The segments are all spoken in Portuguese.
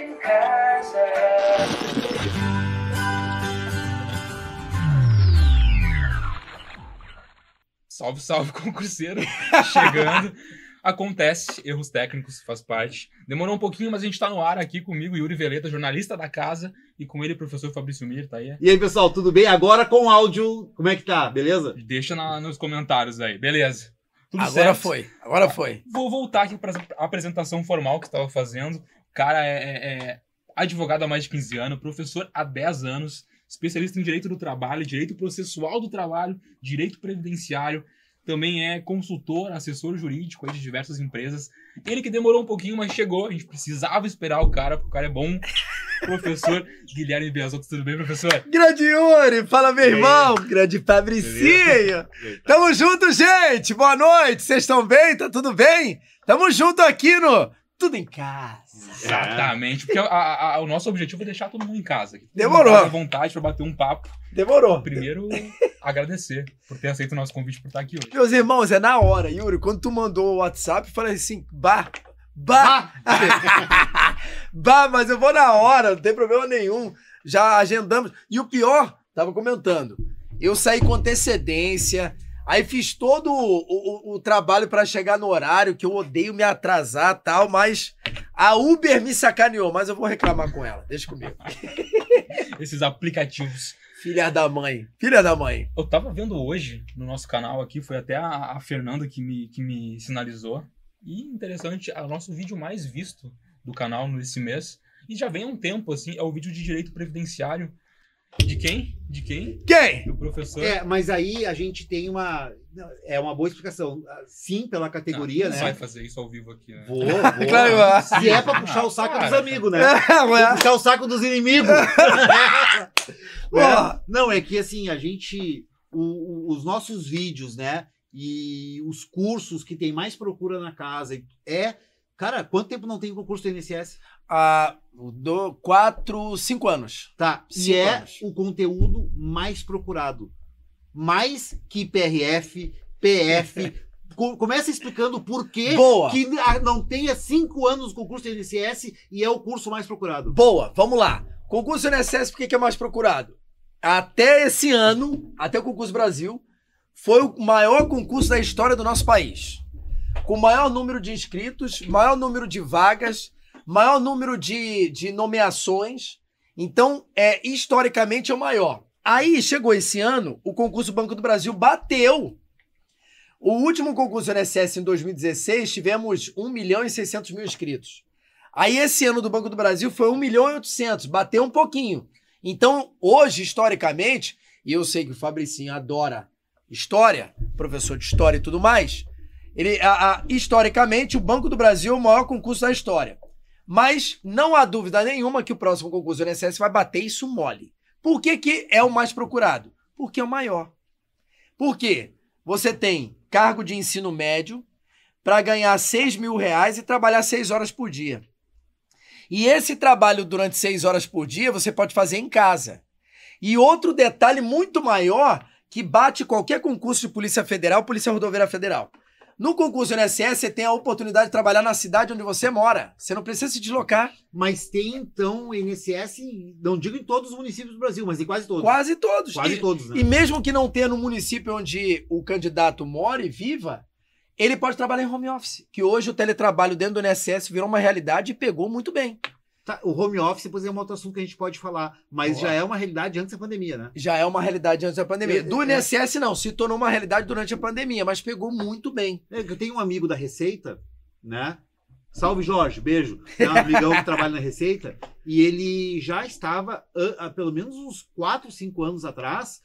em casa. Salve, salve, concurseiro. Chegando. Acontece, erros técnicos, faz parte. Demorou um pouquinho, mas a gente tá no ar aqui comigo, Yuri Veleta, jornalista da casa, e com ele, professor Fabrício Mir, tá aí? E aí, pessoal, tudo bem? Agora com áudio, como é que tá? Beleza? Deixa na- nos comentários aí, beleza. Tudo Agora certo? foi, agora foi. Vou voltar aqui para a apresentação formal que estava fazendo. O cara é, é- é advogado há mais de 15 anos, professor há 10 anos, especialista em direito do trabalho, direito processual do trabalho, direito previdenciário. Também é consultor, assessor jurídico aí de diversas empresas. Ele que demorou um pouquinho, mas chegou. A gente precisava esperar o cara, porque o cara é bom. Professor Guilherme Biasotto, tudo bem, professor? Grande Yuri, fala meu E aí? irmão, grande Fabricinho. Tamo junto, gente. Boa noite. Vocês estão bem? Tá tudo bem? Tamo junto aqui no Tudo em Casa. Exatamente, porque a- a- a- o nosso objetivo é deixar todo mundo em casa. Demorou. À vontade para bater um papo. Demorou. Primeiro, agradecer por ter aceito o nosso convite por estar aqui hoje. Meus irmãos, é na hora, Yuri. Quando tu mandou o WhatsApp, eu falei assim, bah, bah, bah, mas eu vou na hora, não tem problema nenhum. Já agendamos. E o pior, tava comentando, eu saí com antecedência, aí fiz todo o, o- o trabalho pra chegar no horário, que eu odeio me atrasar tal, mas a Uber me sacaneou, mas eu vou reclamar com ela, deixa comigo. Esses aplicativos. Filha da mãe, filha da mãe. Eu tava vendo hoje no nosso canal aqui, foi até a, a Fernanda que me, que me sinalizou. E interessante, é o nosso vídeo mais visto do canal nesse mês. E já vem há um tempo, assim, é o vídeo de direito previdenciário. De quem? De quem? Quem? Do professor. É, mas aí a gente tem uma. É uma boa explicação. Sim, pela categoria, Ah, não né? vai fazer isso ao vivo aqui, né? Vou, vou. Claro. Se é pra puxar o saco dos Cara. amigos, né? É. Puxar o saco dos inimigos. É, Não, é que assim, a gente. o- o- os nossos vídeos, né? E os cursos que tem mais procura na casa é. Cara, quanto tempo não tem concurso do INSS? Ah, do quatro, cinco anos. Tá. E Cinco é anos. o conteúdo mais procurado. Mais que PRF, PF. Co- Começa explicando por que não tenha cinco anos o concurso do INSS e é o curso mais procurado. Boa, vamos lá. Concurso INSS, por que que é mais procurado? Até esse ano, até o Concurso Brasil, foi o maior concurso da história do nosso país. Com maior número de inscritos, maior número de vagas, maior número de, de nomeações. Então, é historicamente é o maior. Aí chegou esse ano, o concurso Banco do Brasil bateu. O último concurso INSS em 2016, tivemos 1 milhão e 600 mil inscritos. Aí esse ano do Banco do Brasil foi 1 milhão e 800, bateu um pouquinho. Então, hoje, historicamente, e eu sei que o Fabricinho adora história, professor de história e tudo mais, ele, a- a- historicamente, o Banco do Brasil é o maior concurso da história. Mas não há dúvida nenhuma que o próximo concurso do INSS vai bater isso mole. Por que, que é o mais procurado? Porque é o maior. Por quê? Você tem cargo de ensino médio para ganhar 6 mil reais e trabalhar 6 horas por dia. E esse trabalho durante 6 horas por dia você pode fazer em casa. E outro detalhe muito maior que bate qualquer concurso de Polícia Federal, Polícia Rodoviária Federal. No concurso INSS, você tem a oportunidade de trabalhar na cidade onde você mora. Você não precisa se deslocar. Mas tem, então, o INSS, não digo em todos os municípios do Brasil, mas em quase todos. Quase todos. Quase E- todos, né? E mesmo que não tenha no município onde o candidato mora e viva, ele pode trabalhar em home office. Que hoje o teletrabalho dentro do INSS virou uma realidade e pegou muito bem. Tá, o home office, pois é um outro assunto que a gente pode falar, mas Boa. já é uma realidade antes da pandemia, né? Já é uma realidade antes da pandemia. É, Do é. INSS, não. Se tornou uma realidade durante a pandemia, mas pegou muito bem. É, Eu tenho um amigo da Receita, né? Salve Jorge, beijo. É um amigão que trabalha na Receita e ele já estava há, pelo menos uns 4, 5 anos atrás,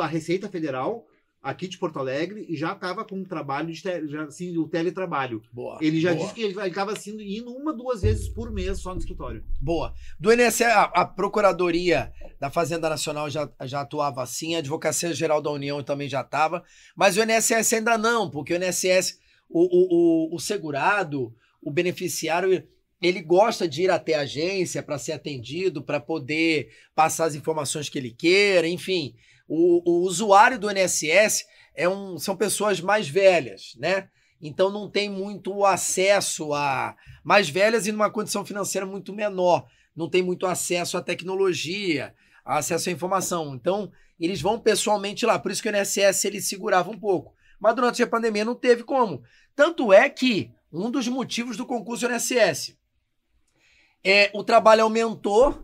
a Receita Federal aqui de Porto Alegre e já estava com um trabalho de te- já, assim, o teletrabalho. Boa. Ele já boa, disse que ele estava assim, indo uma, duas vezes por mês só no escritório. Boa. Do INSS, a, a Procuradoria da Fazenda Nacional já, já atuava assim, a Advocacia Geral da União também já estava, mas o INSS ainda não, porque o INSS, o, o, o, o segurado, o beneficiário, ele gosta de ir até a agência para ser atendido, para poder passar as informações que ele queira, enfim. O, o usuário do INSS é um, são pessoas mais velhas, né? então não tem muito acesso a mais velhas e numa condição financeira muito menor, não tem muito acesso à tecnologia, acesso à informação. Então, eles vão pessoalmente lá, por isso que o INSS ele segurava um pouco. Mas durante a pandemia não teve como. Tanto é que um dos motivos do concurso INSS é o trabalho aumentou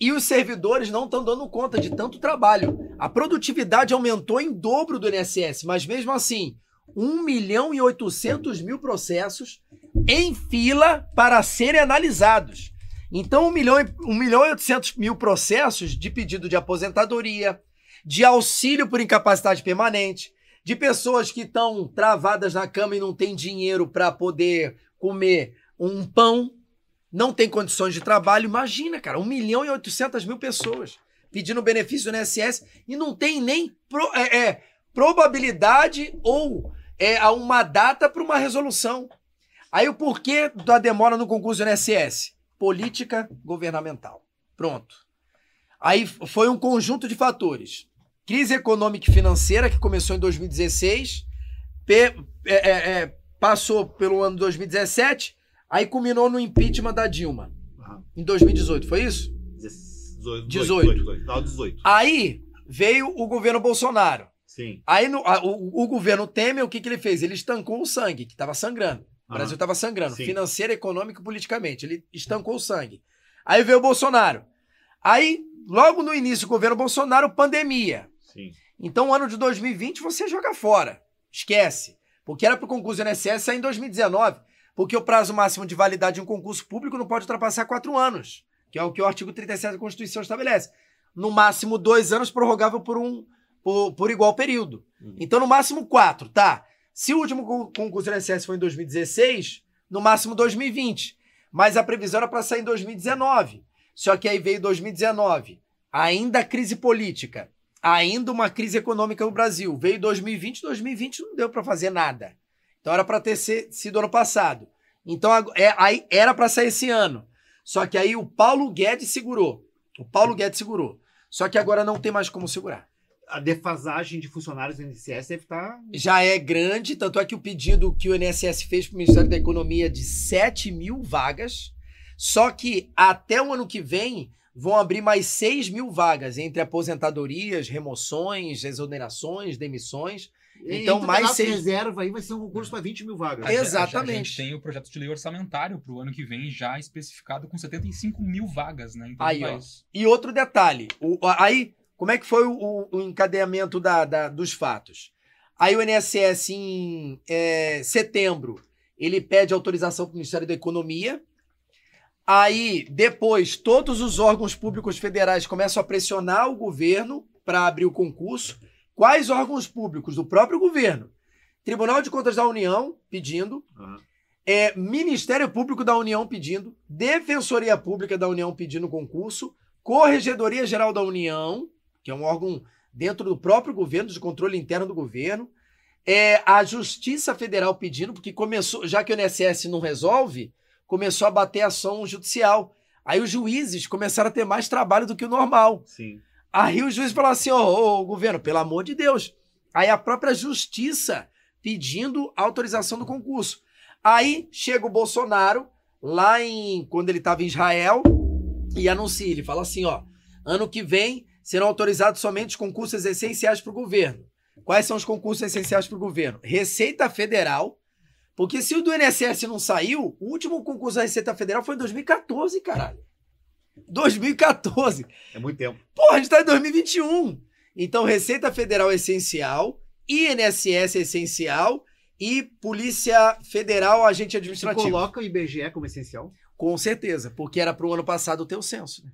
e os servidores não estão dando conta de tanto trabalho. A produtividade aumentou em dobro do INSS, mas mesmo assim, 1 milhão e 800 mil processos em fila para serem analisados. Então, 1 milhão, e, 1 milhão e 800 mil processos de pedido de aposentadoria, de auxílio por incapacidade permanente, de pessoas que estão travadas na cama e não têm dinheiro para poder comer um pão, não tem condições de trabalho. Imagina, cara, 1 milhão e 800 mil pessoas pedindo benefício no INSS e não tem nem pro, é, é, probabilidade ou é, uma data para uma resolução. Aí o porquê da demora no concurso do INSS? Política governamental. Pronto. Aí foi um conjunto de fatores. Crise econômica e financeira, que começou em 2016, pe, é, é, é, passou pelo ano 2017, aí culminou no impeachment da Dilma. Em 2018, foi isso? 18. 18. 18. 18. 18. Aí veio o governo Bolsonaro. Sim. Aí no, a, o, o, governo Temer, o que, que ele fez? Ele estancou o sangue, que estava sangrando. O Brasil estava sangrando, Sim. financeiro, econômico e politicamente. Ele estancou o sangue. Aí veio o Bolsonaro. Aí, logo no início do governo Bolsonaro, pandemia. Sim. Então, o ano de 2020 você joga fora. Esquece. Porque era para o concurso do INSS sair em 2019. Porque o prazo máximo de validade de um concurso público não pode ultrapassar quatro anos, que é o que o artigo 37 da Constituição estabelece. No máximo dois anos, prorrogável por um por, por igual período. Uhum. Então, no máximo quatro, tá? Se o último concurso do INSS foi em 2016, no máximo 2020. Mas a previsão era para sair em 2019. Só que aí veio 2019. Ainda crise política. Ainda uma crise econômica no Brasil. Veio 2020, 2020 não deu para fazer nada. Então era para ter sido ano passado. Então é, aí era para sair esse ano. Só que aí o Paulo Guedes segurou. O Paulo Guedes segurou. Só que agora não tem mais como segurar a defasagem de funcionários do INSS deve estar. Tá Já é grande, tanto é que o pedido que o INSS fez para o Ministério da Economia é de 7 mil vagas, só que até o ano que vem vão abrir mais 6 mil vagas entre aposentadorias, remoções, exonerações, demissões. Então, mais seis... reserva aí vai ser um concurso para 20 mil vagas. Exatamente. A, gente tem o projeto de lei orçamentário para o ano que vem já especificado com 75 mil vagas, né? Então, aí, ó. E outro detalhe, o, aí como é que foi o, o encadeamento da, da, dos fatos? Aí o INSS, em é, setembro, ele pede autorização para o Ministério da Economia. Aí, depois, todos os órgãos públicos federais começam a pressionar o governo para abrir o concurso. Quais órgãos públicos? Do próprio governo. Tribunal de Contas da União pedindo. Uhum. É, Ministério Público da União pedindo. Defensoria Pública da União pedindo concurso. Corregedoria Geral da União que é um órgão dentro do próprio governo, de controle interno do governo. É a Justiça Federal pedindo, porque começou, já que o INSS não resolve, começou a bater ação judicial. Aí os juízes começaram a ter mais trabalho do que o normal. Sim. Aí o juiz falou assim: ô, governo, pelo amor de Deus. Aí a própria justiça pedindo autorização do concurso. Aí chega o Bolsonaro, lá em. quando ele estava em Israel, e anuncia, ele fala assim: ó, ano que vem serão autorizados somente os concursos essenciais para o governo. Quais são os concursos essenciais para o governo? Receita Federal, porque se o do INSS não saiu, o último concurso da Receita Federal foi em 2014, caralho. 2014. É muito tempo. Porra, a gente está em 2021. Então, Receita Federal é essencial, INSS é essencial e Polícia Federal, agente administrativo. Você coloca o IBGE como essencial? Com certeza, porque era para o ano passado ter o censo. Né?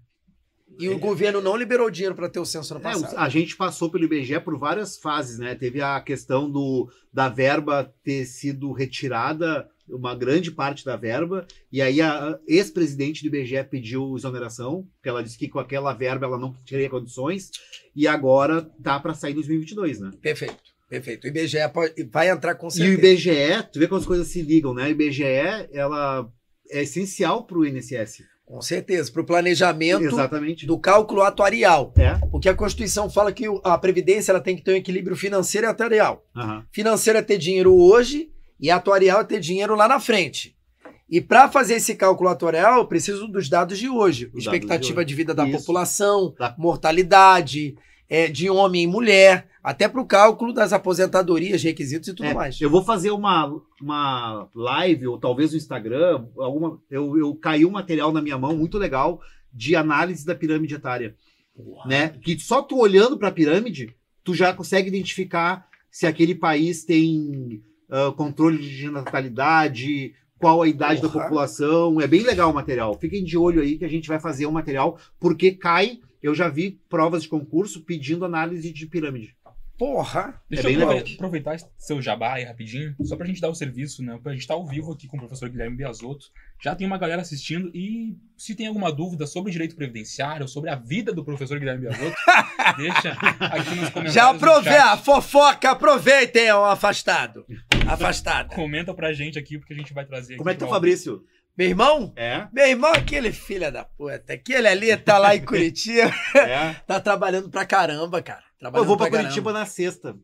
E o governo não liberou dinheiro para ter o censo no é, passado. É, a gente passou pelo IBGE por várias fases, né? Teve a questão do, da verba ter sido retirada, uma grande parte da verba, e aí a ex-presidente do IBGE pediu exoneração, porque ela disse que com aquela verba ela não teria condições, e agora tá para sair em 2022, né? Perfeito. Perfeito. O IBGE pode, vai entrar com certeza. E o IBGE, tu vê como as coisas se ligam, né? O IBGE, ela é essencial para o INSS. Com certeza, para o planejamento Exatamente. do cálculo atuarial. É. Porque a Constituição fala que a Previdência ela tem que ter um equilíbrio financeiro e atuarial. Uhum. Financeiro é ter dinheiro hoje E atuarial é ter dinheiro lá na frente. E para fazer esse cálculo atuarial, eu preciso dos dados de hoje. Os Expectativa de de, vida da Isso. população, Tá. mortalidade, é, de homem e mulher, até para o cálculo das aposentadorias, requisitos e tudo É, mais. Eu vou fazer uma, uma live, ou talvez no Instagram, alguma, eu, eu caiu um material na minha mão muito legal de análise da pirâmide etária. Né? Que só tu olhando para a pirâmide, tu já consegue identificar se aquele país tem ah, controle de natalidade, qual a idade da Porra. população. É bem legal o material. Fiquem de olho aí que a gente vai fazer um material, porque cai. Eu já vi provas de concurso pedindo análise de pirâmide. Porra! Deixa É bem eu legal. aproveitar esse seu jabá aí rapidinho, só pra gente dar o serviço, né? A gente tá ao vivo aqui com o professor Guilherme Biasotto. Já tem uma galera assistindo e se tem alguma dúvida sobre direito previdenciário, sobre a vida do professor Guilherme Biasotto, deixa aqui nos comentários. Já do aprovei chat. a fofoca, aproveitem, ó, afastado. Afastado. Comenta pra gente aqui, porque a gente vai trazer Como é aqui que tá o pra- Fabrício? Meu irmão? É? Meu irmão, aquele filho da puta, aquele ali tá lá em Curitiba, É. tá trabalhando pra caramba, cara. Eu vou pra caramba. Curitiba na sexta.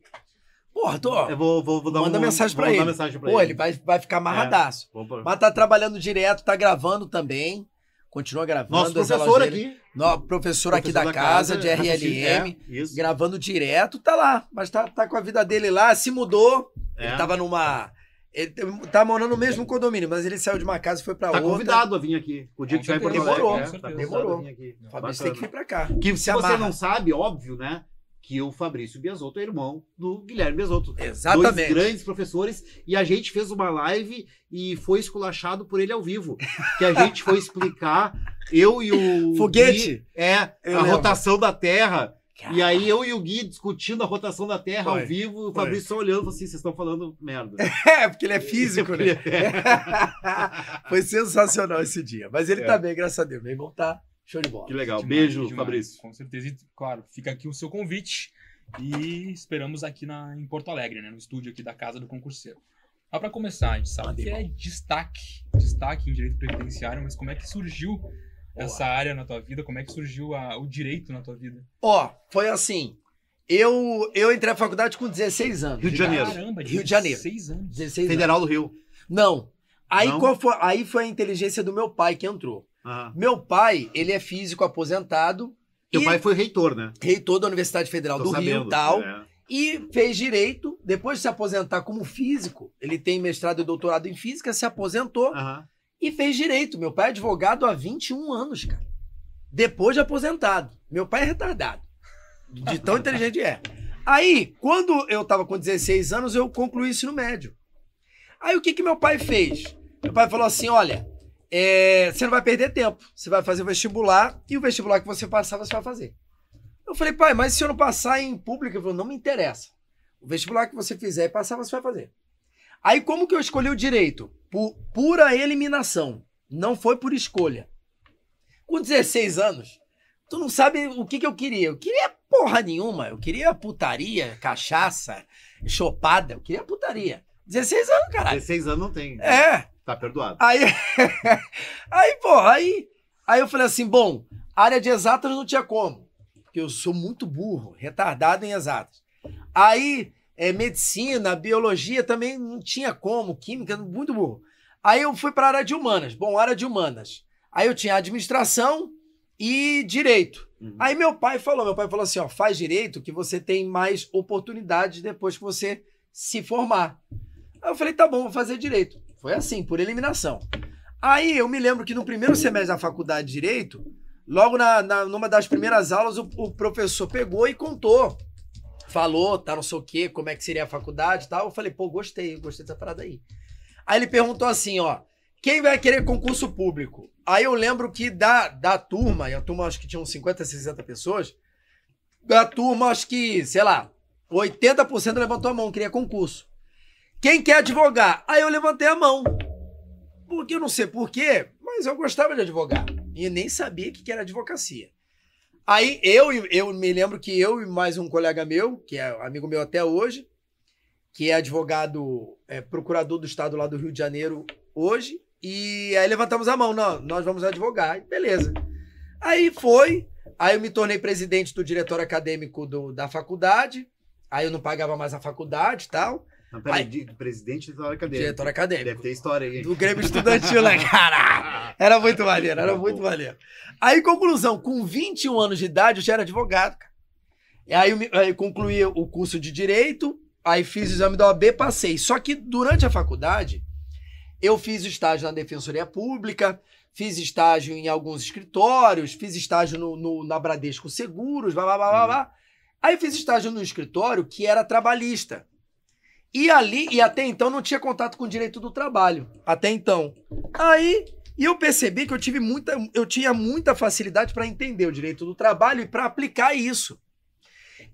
Porra, tô. Eu vou, vou, vou dar Manda um- mensagem pra ele. mensagem pra Pô, ele. ele vai, vai ficar amarradaço. Vou pra- Mas tá trabalhando direto, tá gravando também. Continua gravando. Nosso professor aqui. No, professor, aqui professor da, casa, de raciocínio- RLM, É, isso. gravando direto, tá lá. Mas tá, tá com a vida dele lá, se mudou. É. Ele tava numa. Ele tá morando no mesmo condomínio, mas ele saiu de uma casa e foi pra Tá outra. convidado a vir aqui. O dia que tiver em Porto. Demorou, é, tá Demorou. aqui. Fabrício tem que vir pra cá. Que se você não sabe, óbvio, né? Que o Fabrício Biasotto é irmão do Guilherme Biasotto. Dois Exatamente. grandes professores. E a gente fez uma live e foi esculachado por ele ao vivo. Que a gente foi explicar, eu e o. Foguete? Gui, é, Eu a lembro. rotação da Terra. E aí eu e o Gui discutindo a rotação da Terra Foi. ao vivo, o. Fabrício só olhando e assim: vocês estão falando merda. É, porque ele é físico, né? Foi sensacional esse dia. Mas ele É. tá bem, graças a Deus. Meu irmão tá show de bola. que legal. Demais, Beijo, demais. Fabrício. Com certeza. E, claro, fica aqui o seu convite e esperamos aqui na, em Porto Alegre, né? No estúdio aqui da Casa do Concurseiro. Mas para começar, a gente sabe que é destaque, destaque em direito previdenciário, mas como é que surgiu essa área na tua vida? Como é que surgiu a- o direito na tua vida? Ó, foi assim. Eu, eu entrei na faculdade com 16 anos. Rio de Janeiro. Caramba, Rio de Janeiro. Seis anos. 16 anos. Federal do Rio. Não. Aí, Não? Qual foi, aí foi a inteligência do meu pai que entrou. Ah. Meu pai, ele é físico aposentado. Teu e pai foi reitor, né? reitor da Universidade Federal Tô do Rio sabendo. e tal. É. E fez direito. Depois de se aposentar como físico, ele tem mestrado e doutorado em física, se aposentou Aham. e fez direito. Meu pai é advogado há 21 anos, cara. Depois de aposentado. Meu pai é retardado. De tão inteligente é. Aí, quando eu tava com 16 anos, eu concluí o ensino médio. Aí o que que meu pai fez? Meu pai falou assim: olha, é, você não vai perder tempo. Você vai fazer o vestibular e o vestibular que você passar, você vai fazer. Eu falei, pai, mas se eu não passar em público, ele falou, não me interessa. O vestibular que você fizer e passar, você vai fazer. Aí, como que eu escolhi o direito? Por pura eliminação. Não foi por escolha. Com 16 anos, tu não sabe o que, que eu queria. Eu queria porra nenhuma. Eu queria putaria, cachaça, chopada. Eu queria putaria. 16 anos, caralho. 16 anos não tem. É. Tá perdoado. Aí, aí, porra, aí, aí eu falei assim, bom, área de exatas não tinha como, porque eu sou muito burro, retardado em exatas. Aí, é, medicina, biologia também não tinha como, química, muito burro. Aí eu fui para a área de humanas. Bom, área de humanas. Aí eu tinha administração e direito. Uhum. Aí meu pai falou, meu pai falou assim, ó, faz direito que você tem mais oportunidades depois que você se formar. Aí eu falei, tá bom, vou fazer direito. Foi assim, por eliminação. Aí eu me lembro que no primeiro semestre da faculdade de Direito, logo na, na- numa das primeiras aulas, o, o professor pegou e contou. Falou, tá não sei o quê, como é que seria a faculdade e tal. Eu falei, pô, gostei, gostei dessa parada aí. Aí ele perguntou assim, ó, quem vai querer concurso público? Aí eu lembro que da, da turma, e a turma acho que tinha uns 50, 60 pessoas, da turma acho que, sei lá, 80% levantou a mão, queria concurso. Quem quer advogar? Aí eu levantei a mão. Porque eu não sei porquê, mas eu gostava de advogar. E nem sabia o que era advocacia. Aí eu, eu me lembro que eu e mais um colega meu, que é amigo meu até hoje, que é advogado, é, procurador do estado lá do Rio de Janeiro hoje, e aí levantamos a mão, não, nós vamos advogar, beleza. Aí foi, aí eu me tornei presidente do diretório acadêmico do- da faculdade, aí eu não pagava mais a faculdade e tal. Não, peraí, Aí- de- presidente do diretor acadêmico. Diretor acadêmico. Deve ter história aí. Do Grêmio Estudantil, né, cara? Era muito maneiro, era muito maneiro. Aí, conclusão, com 21 anos de idade, eu já era advogado, cara. E aí eu, eu concluí o curso de Direito, aí fiz o exame da OAB, passei. Só que durante a faculdade, eu fiz estágio na Defensoria Pública, fiz estágio em alguns escritórios, fiz estágio no, no- na Bradesco Seguros, blá, blá, blá, blá, blá. Aí fiz estágio no escritório que era trabalhista. E ali, e até então não tinha contato com o direito do trabalho. Até então. Aí, e eu percebi que eu tive muita, eu tinha muita facilidade para entender o direito do trabalho e para aplicar isso.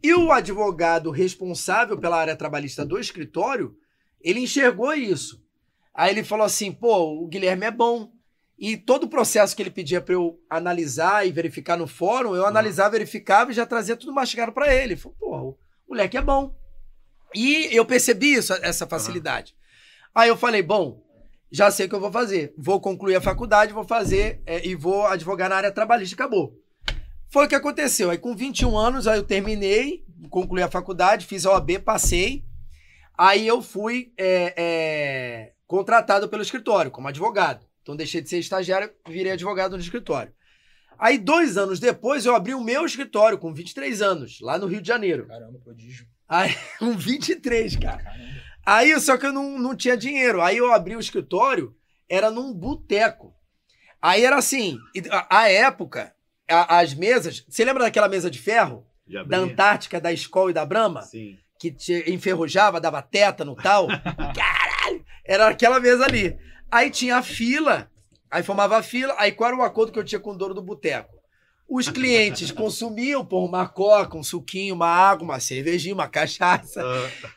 E o advogado responsável pela área trabalhista do escritório, ele enxergou isso. Aí ele falou assim: pô, o Guilherme é bom. E todo o processo que ele pedia para eu analisar e verificar no fórum, eu analisava, verificava e já trazia tudo mastigado para ele. Ele falou: pô, o moleque é bom. E eu percebi isso, essa facilidade. Aí eu falei: bom, já sei o que eu vou fazer. Vou concluir a faculdade, vou fazer é, e vou advogar na área trabalhista. Acabou. Foi o que aconteceu. Aí com 21 anos, aí eu terminei, concluí a faculdade, fiz a OAB, passei. Aí eu fui é, é, contratado pelo escritório como advogado. Então deixei de ser estagiário, virei advogado no escritório. Aí dois anos depois eu abri o meu escritório com 23 anos, lá no Rio de Janeiro. Caramba, prodígio. Aí, com 23, cara. Caramba. Aí, só que eu não, não tinha dinheiro. Aí eu abri o escritório, era num boteco. Aí era assim, a, a época, a- as mesas. Você lembra daquela mesa de ferro? Da? Antártica, da Skol e da Brahma? Sim. Que te enferrujava, dava tétano e tal. Caralho! Era aquela mesa ali. Aí tinha a fila, aí formava a fila, aí qual era o acordo que eu tinha com o dono do boteco? Os clientes consumiam, pô, uma coca, um suquinho, uma água, uma cervejinha, uma cachaça.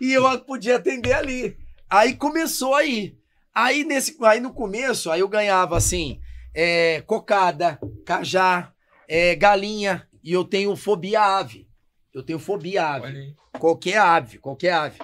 E eu podia atender ali. Aí começou aí. Aí, nesse, aí no começo, aí eu ganhava assim, é, cocada, cajá, é, galinha, e eu tenho fobia ave. Eu tenho fobia ave. Qualquer ave, qualquer ave.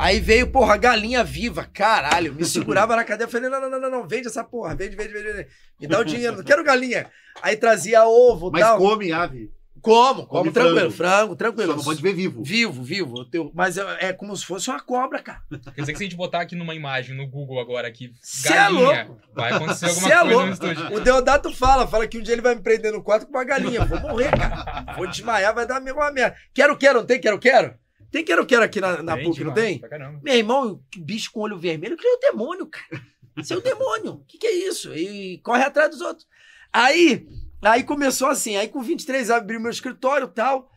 Aí veio, porra, galinha viva, caralho. Me segurava na cadeia, falei, não, não, não, não, não, vende essa porra, vende, vende, vende. vende. Me dá o dinheiro, não quero galinha. Aí trazia ovo e Mas tal. come ave. Como? Como, come tranquilo, frango. frango, tranquilo. Só não pode ver vivo. Vivo, vivo. Eu tenho- Mas é, é como se fosse uma cobra, cara. Quer dizer que se a gente botar aqui numa imagem no Google agora aqui, Cê é galinha, louco. vai acontecer alguma Cê é coisa no louco. estúdio. O Deodato fala, fala que um dia ele vai me prender no quarto com uma galinha. Vou morrer, cara. Vou desmaiar, vai dar uma merda. Quero, quero, não tem quero, quero? Tem quero, quero aqui na, na Tem PUC, não demais, tem? pra caramba. Meu irmão, bicho com olho vermelho, criou o demônio, cara. Isso é o demônio. O que, que é isso? E corre atrás dos outros. Aí, aí começou assim. Aí com 23 abri meu escritório e tal.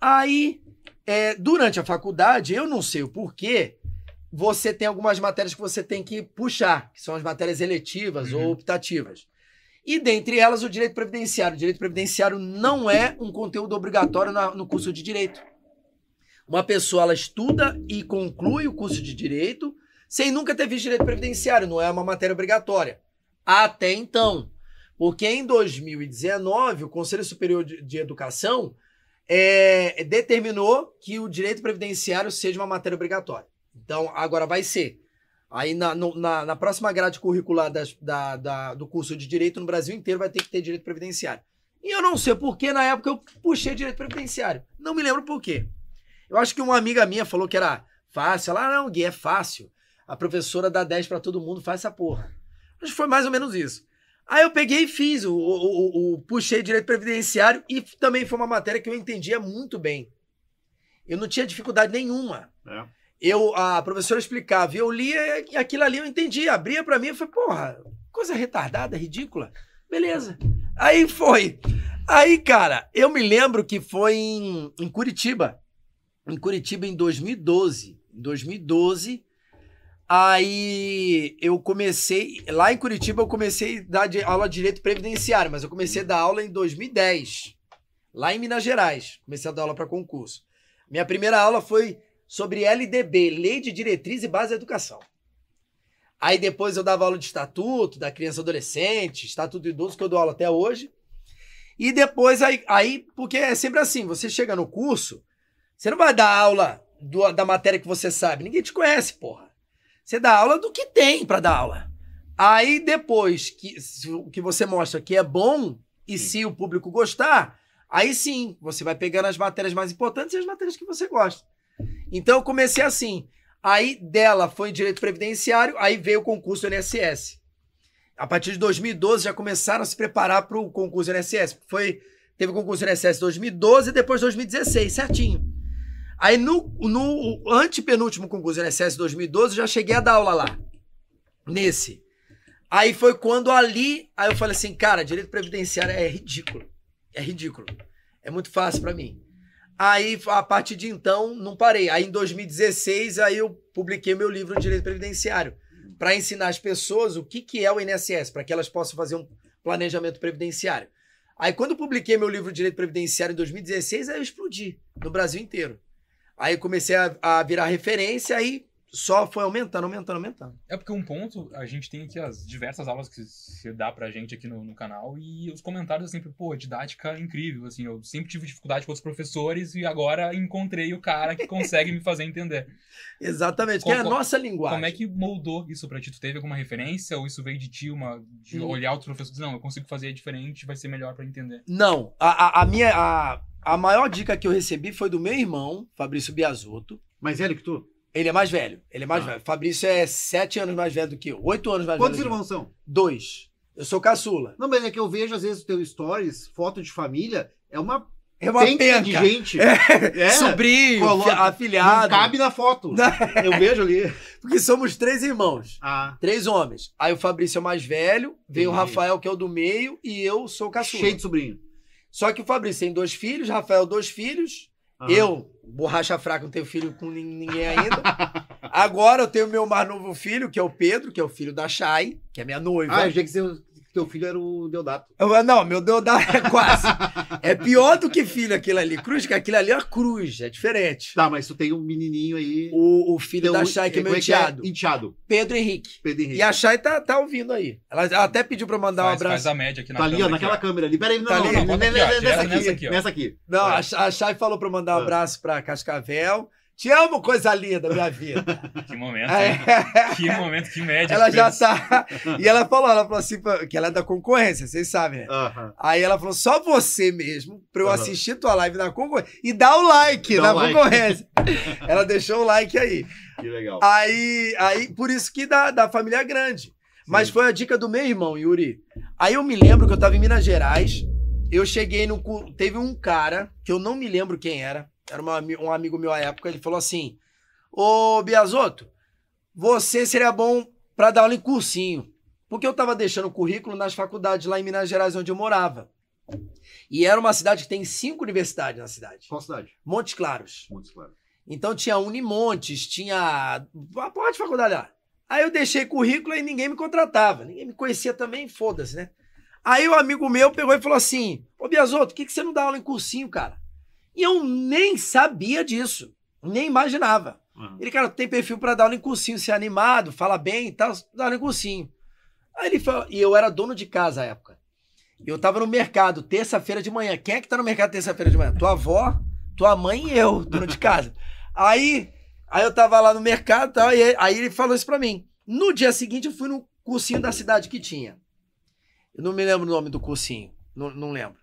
Aí, é, durante a faculdade, eu não sei o porquê, você tem algumas matérias que você tem que puxar, que são as matérias eletivas Uhum. ou optativas. E dentre elas, o direito previdenciário. O direito previdenciário não é um conteúdo obrigatório na- no curso de direito. Uma pessoa ela estuda e conclui o curso de direito sem nunca ter visto direito previdenciário, não é uma matéria obrigatória. Até então. Porque em 2019, o Conselho Superior de, Educação é, determinou que o direito previdenciário seja uma matéria obrigatória. Então, agora vai ser. Aí, na, no- na, na próxima grade curricular das- da, da- do curso de direito no Brasil inteiro, vai ter que ter direito previdenciário. E eu não sei por que, na época, eu puxei direito previdenciário. Não me lembro por quê. Eu acho que uma amiga minha falou que era fácil. Ela, ah, não, Gui, é fácil. A professora dá 10 pra todo mundo, faz essa porra. Acho que foi mais ou menos isso. Aí eu peguei e fiz, o, o, o- o- puxei direito previdenciário e também foi uma matéria que eu entendia muito bem. Eu não tinha dificuldade nenhuma. É. Eu, a professora explicava, e eu lia e aquilo ali eu entendia. Abria pra mim e falei, porra, coisa retardada, ridícula. Beleza. Aí foi. Aí, cara, eu me lembro que foi em, em Curitiba. Em Curitiba em 2012. Em 2012. Aí eu comecei. Lá em Curitiba eu comecei a dar aula de direito previdenciário, mas eu comecei a dar aula em 2010. Lá em Minas Gerais. Comecei a dar aula para concurso. Minha primeira aula foi sobre LDB, Lei de Diretriz e Base da Educação. Aí depois eu dava aula de estatuto, da criança e adolescente, estatuto do idoso, que eu dou aula até hoje. E depois, aí, aí, porque é sempre assim, você chega no curso, você não vai dar aula do- da matéria que você sabe, ninguém te conhece, porra. Você dá aula do que tem pra dar aula. Aí depois que, o que você mostra que é bom, e se o público gostar, aí sim, você vai pegando as matérias mais importantes e as matérias que você gosta. Então eu comecei assim. Aí dela foi em direito previdenciário, aí veio o concurso do INSS. A partir de 2012 já começaram a se preparar para o concurso do INSS. Foi, teve o concurso do INSS em 2012 e depois 2016, certinho. Aí no, no antepenúltimo concurso do INSS 2012 eu já cheguei a dar aula lá. Nesse. Aí foi quando ali, aí eu falei assim, cara, direito previdenciário é ridículo. É ridículo. É muito fácil para mim. Aí, a partir de então, não parei. Aí, em 2016, aí eu publiquei meu livro de Direito Previdenciário para ensinar as pessoas o que, que é o INSS, para que elas possam fazer um planejamento previdenciário. Aí, quando eu publiquei meu livro de Direito Previdenciário em 2016, aí eu explodi no Brasil inteiro. Aí comecei a, a virar referência, aí só foi aumentando, aumentando, aumentando. É porque um ponto, a gente tem aqui as diversas aulas que se dá pra gente aqui no, no canal e os comentários é sempre, pô, didática incrível, assim, eu sempre tive dificuldade com os professores e agora encontrei o cara que consegue me fazer entender. Exatamente, que é a nossa linguagem. Como é que moldou isso pra ti? Tu teve alguma referência ou isso veio de ti, uma, de hum. olhar os professores não, eu consigo fazer diferente, vai ser melhor para entender? Não, a, a, a minha, a, a maior dica que eu recebi foi do meu irmão, Fabrício Biasotto. Mais velho que tu? Ele é mais velho. Ele é mais ah. velho. Fabrício é sete anos mais velho do que eu. Oito anos mais Quantos velho. Quantos irmãos são? Dois. Eu sou caçula. Não, mas é que eu vejo, às vezes, o teu stories, foto de família, é uma é uma penca de gente. É. É. Sobrinho, coloca, afilhado. Não cabe na foto. Eu vejo ali. Porque somos três irmãos. Ah. Três homens. Aí o Fabrício é o mais velho, veio o Rafael, que é o do meio, e eu sou o caçula. Cheio de sobrinho. Só que o Fabrício tem dois filhos, Rafael dois filhos, Uhum. Eu, borracha fraca, não tenho filho com ninguém ainda. Agora eu tenho meu mais novo filho, que é o Pedro, que é o filho da Chay, que é minha noiva. Ah, eu achei que você teu filho era o Deodato. Eu, não, meu Deodato é quase. é pior do que filho aquilo ali. Cruz, que aquilo ali é uma cruz, é diferente. Tá, mas tu tem um menininho aí. O, o filho da Chay, que é meu é enteado. É enteado. Pedro Henrique. Pedro Henrique. E a Chay tá, tá ouvindo aí. Ela, ela até pediu pra mandar faz, um abraço. Faz a média aqui na Tá ali, ó, naquela aqui, câmera ali. Peraí, não, tá não, ali. não, não, nessa, nessa, aqui, nessa aqui. Não, Chay falou pra mandar um ah. abraço pra Cascavel. Te amo, coisa linda, minha vida. que momento, é. Que momento, que média. Ela já tá. E ela falou, ela falou assim, que ela é da concorrência, vocês sabem, né? Aí ela falou, só você mesmo, pra eu assistir tua live na concorrência. E dá o like dá na like. concorrência. ela deixou o like aí. Que legal. Aí, aí por isso que da, da família grande. Mas foi a dica do meu irmão, Yuri. Aí eu me lembro que eu tava em Minas Gerais. Eu cheguei no. Teve um cara, que eu não me lembro quem era era uma, um amigo meu à época, ele falou assim: Ô Biasotto, você seria bom para dar aula em cursinho. Porque eu estava deixando o currículo nas faculdades lá em Minas Gerais, onde eu morava. E era uma cidade que tem cinco universidades na cidade. Qual cidade? Montes Claros. Montes Claros. Então tinha Unimontes, tinha uma porra de faculdade lá. Aí eu deixei currículo e ninguém me contratava. Ninguém me conhecia também, foda-se, né? Aí o um amigo meu pegou e falou assim: Ô Biasotto, por que, que você não dá aula em cursinho, cara? E eu nem sabia disso. Nem imaginava. Uhum. Ele, cara, tem perfil para dar aula em cursinho, ser animado, fala bem e tal, dá aula em cursinho. Aí ele falou, e eu era dono de casa à época. Eu tava no mercado, terça-feira de manhã. Quem é que tá no mercado terça-feira de manhã? Tua avó, tua mãe e eu, dono de casa. aí, aí eu tava lá no mercado e tal, e aí ele falou isso pra mim. No dia seguinte, eu fui no cursinho da cidade que tinha. Eu não me lembro o nome do cursinho, não, não lembro.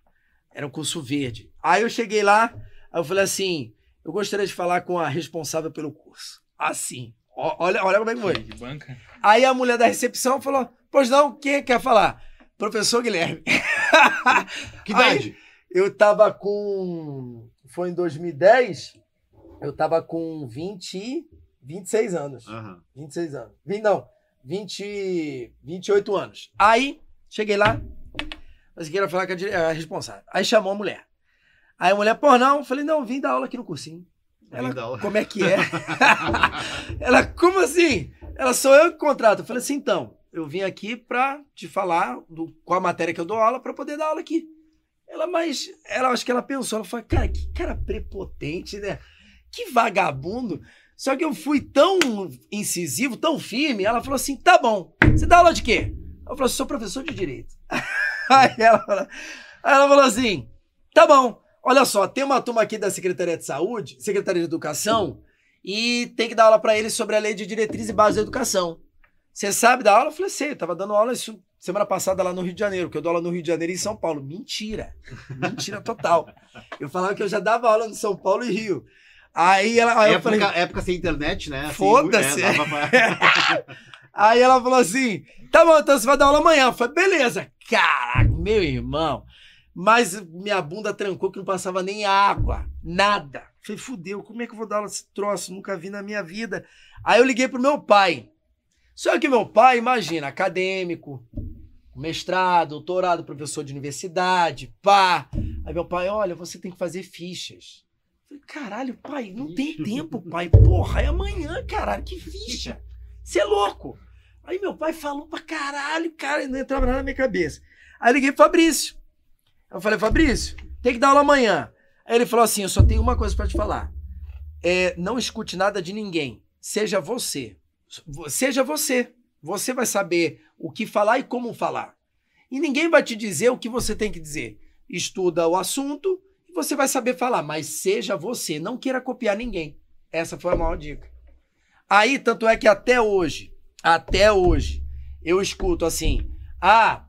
Era um curso verde. Aí eu cheguei lá, aí eu falei assim: eu gostaria de falar com a responsável pelo curso. Assim. olha, olha como é que foi. banca. Aí a mulher da recepção falou: Pois não, quem quer falar? Professor Guilherme. que idade? Aí, eu tava com. Foi em 2010. Eu tava com 20, 26 anos. Uhum. 26 anos. Não, 20, 28 anos. Aí, cheguei lá, mas queria falar com a, responsável. Aí chamou a mulher. Aí a mulher, pô, não. Eu falei, não, vim dar aula aqui no cursinho. Ela, como é que é? ela, como assim? Ela, sou eu que contrato. Eu falei assim, então, eu vim aqui pra te falar do, qual a matéria que eu dou aula pra poder dar aula aqui. Ela, mas, ela, acho que ela pensou, ela falou, cara, que cara prepotente, né? Que vagabundo. Só que eu fui tão incisivo, tão firme, ela falou assim, tá bom, você dá aula de quê? Eu falei, sou professor de Direito. Aí ela, aí ela falou assim: tá bom, olha só, tem uma turma aqui da Secretaria de Saúde, Secretaria de Educação, e tem que dar aula para eles sobre a lei de diretriz e base da educação. Você sabe da aula? Eu falei, sei, eu tava dando aula isso semana passada lá no Rio de Janeiro, que eu dou aula no Rio de Janeiro e em São Paulo. Mentira. Mentira total. Eu falava que eu já dava aula no São Paulo e Rio. Aí ela. Aí eu época, falei, época sem internet, né? Assim, Foda-se. é, pra- Aí ela falou assim: tá bom, então você vai dar aula amanhã. Eu falei, beleza. Caraca, meu irmão. Mas minha bunda trancou que não passava nem água, nada. Falei, fudeu, como é que eu vou dar aula desse troço? Nunca vi na minha vida. Aí eu liguei pro meu pai. Só que meu pai, imagina, acadêmico, mestrado, doutorado, professor de universidade, pá. Aí meu pai, olha, você tem que fazer fichas. Eu Falei, caralho, pai, não tem tempo, pai. Porra, é amanhã, caralho, que ficha? Você é louco. Aí meu pai falou pra caralho, cara, não entrava nada na minha cabeça. Aí liguei pro Fabrício. Eu falei, Fabrício, tem que dar aula amanhã. Aí ele falou assim: eu só tenho uma coisa pra te falar. É, não escute nada de ninguém. Seja você. Seja você. Você vai saber o que falar e como falar. E ninguém vai te dizer o que você tem que dizer. Estuda o assunto e você vai saber falar, mas seja você. Não queira copiar ninguém. Essa foi a maior dica. Aí, tanto é que até hoje, até hoje, eu escuto assim: ah,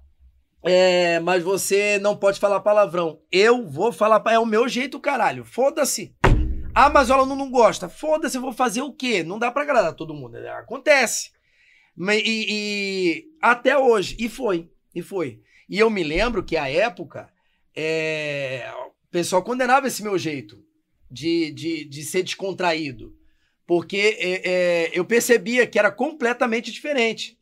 é, mas você não pode falar palavrão. Eu vou falar, é o meu jeito, caralho. Foda-se. Ah, mas aluno não gosta. Foda-se, eu vou fazer o quê? Não dá pra agradar todo mundo. né? Acontece. E, e até hoje. E foi. E foi. E eu me lembro que a época é, o pessoal condenava esse meu jeito de, de, de ser descontraído. Porque é, é, eu percebia que era completamente diferente.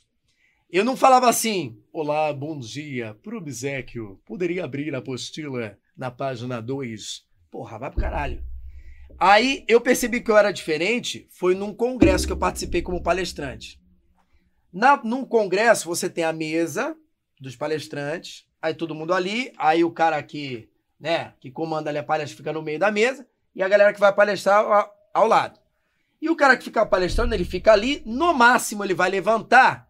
Eu não falava assim, olá, bom dia, pro obsequio, poderia abrir a apostila na página 2? Porra, vai pro caralho. Aí eu percebi que eu era diferente, foi num congresso que eu participei como palestrante. Na, num congresso você tem a mesa dos palestrantes, aí todo mundo ali, aí o cara que, né, que comanda ali a palestra fica no meio da mesa, e a galera que vai palestrar ao, ao lado. E o cara que fica palestrando, ele fica ali, no máximo ele vai levantar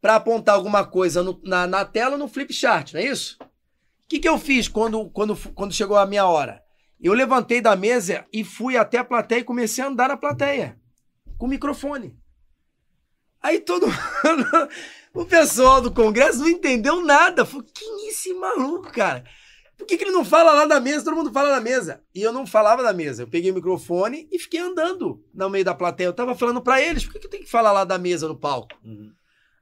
para apontar alguma coisa no- na, na tela no flip chart, não é isso? O que, que eu fiz quando, quando, quando chegou a minha hora? Eu levantei da mesa e fui até a plateia e comecei a andar na plateia, com o microfone. Aí todo o pessoal do congresso não entendeu nada. Falou, quem é esse maluco, cara? Por que, que ele não fala lá da mesa? Todo mundo fala na mesa. E eu não falava da mesa. Eu peguei o microfone e fiquei andando no meio da plateia. Eu tava falando pra eles, por que, que tenho que falar lá da mesa no palco? Uhum.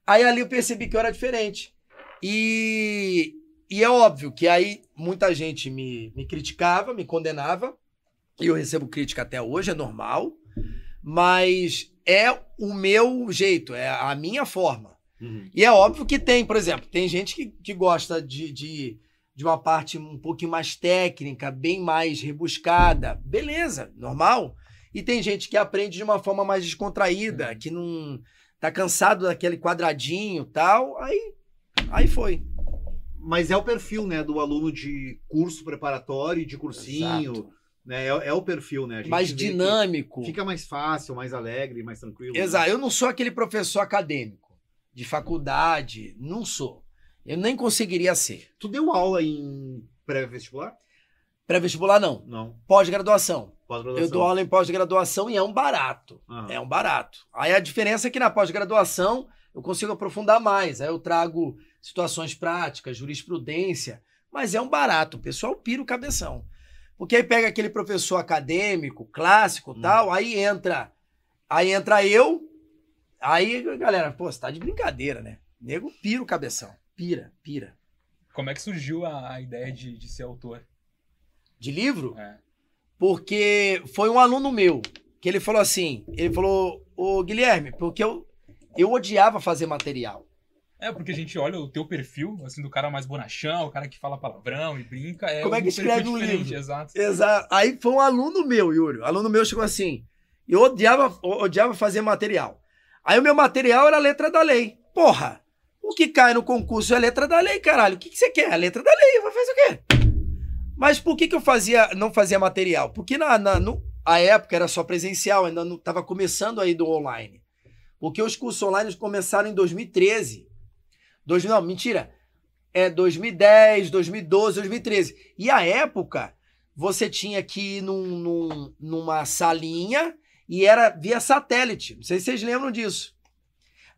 Aí ali eu percebi que eu era diferente. E, e é óbvio que aí muita gente me, me criticava, me condenava. E eu recebo crítica até hoje, é normal. Mas é o meu jeito, é a minha forma. Uhum. E é óbvio que tem, por exemplo, tem gente que, que gosta de, de, de uma parte um pouquinho mais técnica, bem mais rebuscada. Beleza, normal. E tem gente que aprende de uma forma mais descontraída, que não tá cansado daquele quadradinho tal. Aí, aí foi. Mas é o perfil, né, do aluno de curso preparatório, de cursinho, Exato. né? É, é o perfil, né? A gente Mais dinâmico. Fica mais fácil, mais alegre, mais tranquilo. né? Exato. Eu não sou aquele professor acadêmico de faculdade. Não sou. Eu nem conseguiria ser. Tu deu aula em pré-vestibular? Pré-vestibular, não. Não. Pós-graduação. Pós-graduação. Eu dou aula em pós-graduação e é um barato. Aham. É um barato. Aí a diferença é que na pós-graduação eu consigo aprofundar mais. Aí eu trago situações práticas, jurisprudência, mas é um barato. O pessoal pira o cabeção. Porque aí pega aquele professor acadêmico, clássico Hum. tal, aí entra. Aí entra eu. Aí, galera, pô, você tá de brincadeira, né? Nego pira o cabeção. Pira, pira. Como é que surgiu a, a ideia de, de ser autor? De livro? É. porque foi um aluno meu que ele falou assim, ele falou, ô Guilherme, porque eu, eu odiava fazer material. É, porque a gente olha o teu perfil, assim, do cara mais bonachão, o cara que fala palavrão e brinca. É Como é que escreve um livro? Exato. Exato. Aí foi um aluno meu, Yuri. Aluno meu chegou assim, eu odiava, odiava fazer material. Aí o meu material era a letra da lei. Porra, o que cai no concurso é a letra da lei, caralho. O que, que você quer? A letra da lei, vai fazer o quê? Mas por que, que eu fazia, não fazia material? Porque na, na no- a época era só presencial, ainda não estava começando aí do online. Porque os cursos online começaram em 2013. Dois, não, mentira. É 2010, 2012, 2013. E a época, você tinha que ir num, num- numa salinha e era via satélite. Não sei se vocês lembram disso.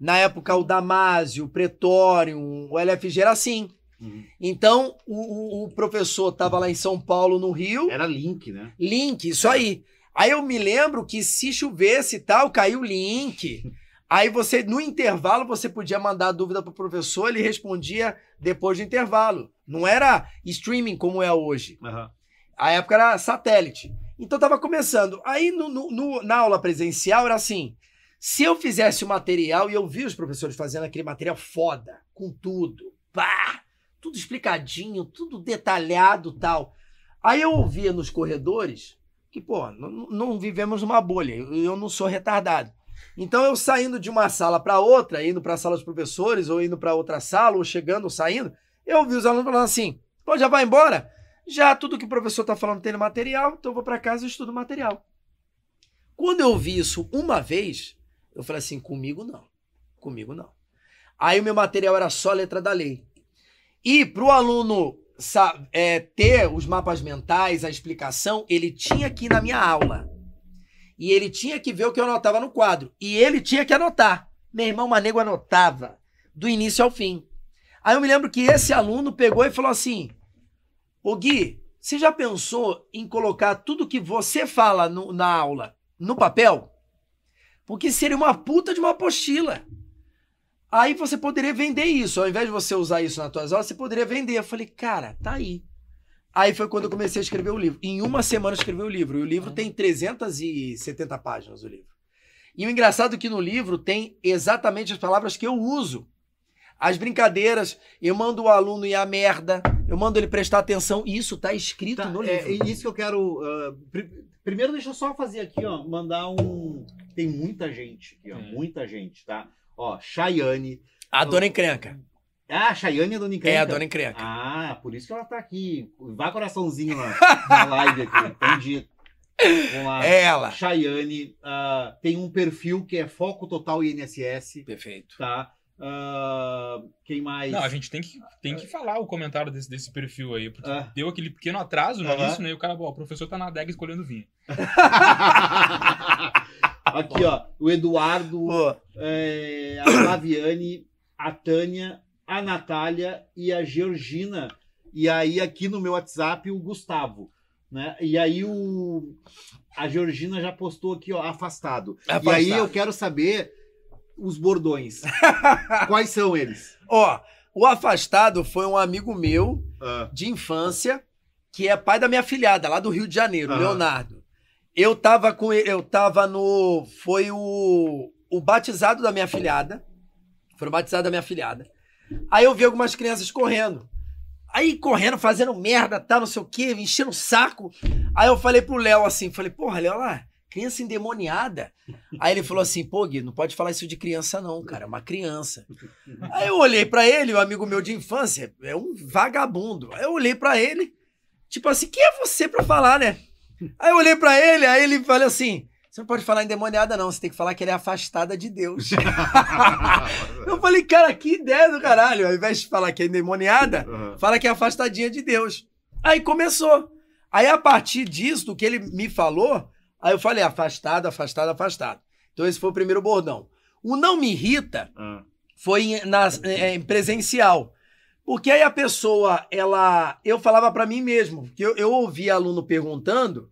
Na época, o Damásio, o Pretório, o LFG era assim. Uhum. Então, o, o- o professor estava lá em São Paulo, no Rio. Era link, né? Link, isso aí. Aí eu me lembro que se chovesse e tal, caiu o link. Aí você, no intervalo, você podia mandar dúvida pro professor, ele respondia depois do intervalo. Não era streaming como é hoje. Aham. A época era satélite. Então tava começando. Aí no, no- no- na aula presencial era assim: se eu fizesse o material e eu vi os professores fazendo aquele material foda, com tudo, pá, tudo explicadinho, tudo detalhado tal. Aí eu ouvia nos corredores que, pô, não, não vivemos numa bolha, eu não sou retardado. Então eu saindo de uma sala para outra, indo para a sala dos professores, ou indo para outra sala, ou chegando, ou saindo, eu ouvi os alunos falando assim: pô, já vai embora? Já tudo que o professor tá falando tem no material, então eu vou para casa e estudo o material. Quando eu vi isso uma vez, eu falei assim: comigo não. Comigo não. Aí o meu material era só letra da lei. E para o aluno é, ter os mapas mentais, a explicação, ele tinha que ir na minha aula. E ele tinha que ver o que eu anotava no quadro. E ele tinha que anotar. Meu irmão Manego anotava do início ao fim. Aí eu me lembro que esse aluno pegou e falou assim: Ô Gui, você já pensou em colocar tudo que você fala no- na aula no papel? Porque seria uma puta de uma apostila. Aí você poderia vender isso. Ao invés de você usar isso nas tuas aulas, você poderia vender. Eu falei, cara, tá aí. Aí foi quando eu comecei a escrever o livro. Em uma semana eu escrevi o livro. E o livro tem 370 páginas, o livro. E o engraçado é que no livro tem exatamente as palavras que eu uso. As brincadeiras, eu mando o aluno ir a merda, eu mando ele prestar atenção. Isso tá escrito Tá, no é, livro. é isso que eu quero. ah, pri- primeiro, deixa eu só fazer aqui, ó. Mandar um. Tem muita gente aqui, ó. Hum. Muita gente, tá? Ó, Chayane. A dona encrenca. Ah, Chayane é a Dona Encrenca. É a dona encrenca. Ah, por isso que ela tá aqui. Vai coraçãozinho na, na live aqui. Entendi. Vamos lá. É ela. Chayane ah, tem um perfil que é Foco Total INSS, Perfeito. tá? Ah, quem mais? Não, a gente tem que, tem que falar o comentário desse, desse perfil aí, porque Ah. deu aquele pequeno atraso no Aham. início, né? E o cara, bom, o professor tá na adega escolhendo vinho. Aqui, ó. O Eduardo, é, a Flaviane, a Tânia, a Natália e a Georgina. E aí, aqui no meu WhatsApp, o Gustavo. Né? E aí, o, a Georgina já postou aqui, ó, afastado. E aí, Afastado. eu quero saber os bordões. Quais são eles? ó, o afastado foi um amigo meu Ah, de infância, que é pai da minha filhada, lá do Rio de Janeiro, Aham. Leonardo. Eu tava com ele, eu tava no. Foi o, o batizado da minha filhada. Foi o batizado da minha filhada. Aí eu vi algumas crianças correndo. Aí correndo, fazendo merda, tá, não sei o quê, enchendo o saco. Aí eu falei pro Léo assim, falei, porra, Léo lá, criança endemoniada. Aí ele falou assim, pô, Gui, não pode falar isso de criança não, cara, é uma criança. Aí eu olhei pra ele, um amigo meu de infância, é um vagabundo. Aí eu olhei pra ele, tipo assim, quem é você pra falar, né? Aí eu olhei pra ele, aí ele falou assim, você não pode falar endemoniada não, você tem que falar que ela é afastada de Deus. eu falei, cara, que ideia do caralho. Ao invés de falar que é endemoniada, Aham. fala que é afastadinha de Deus. Aí começou. Aí a partir disso, do que ele me falou, aí eu falei afastado, afastado, afastado. Então esse foi o primeiro bordão. O não me irrita Ah, foi na, é, em presencial. Porque aí a pessoa, ela. Eu falava pra mim mesmo, que eu, eu ouvia aluno perguntando,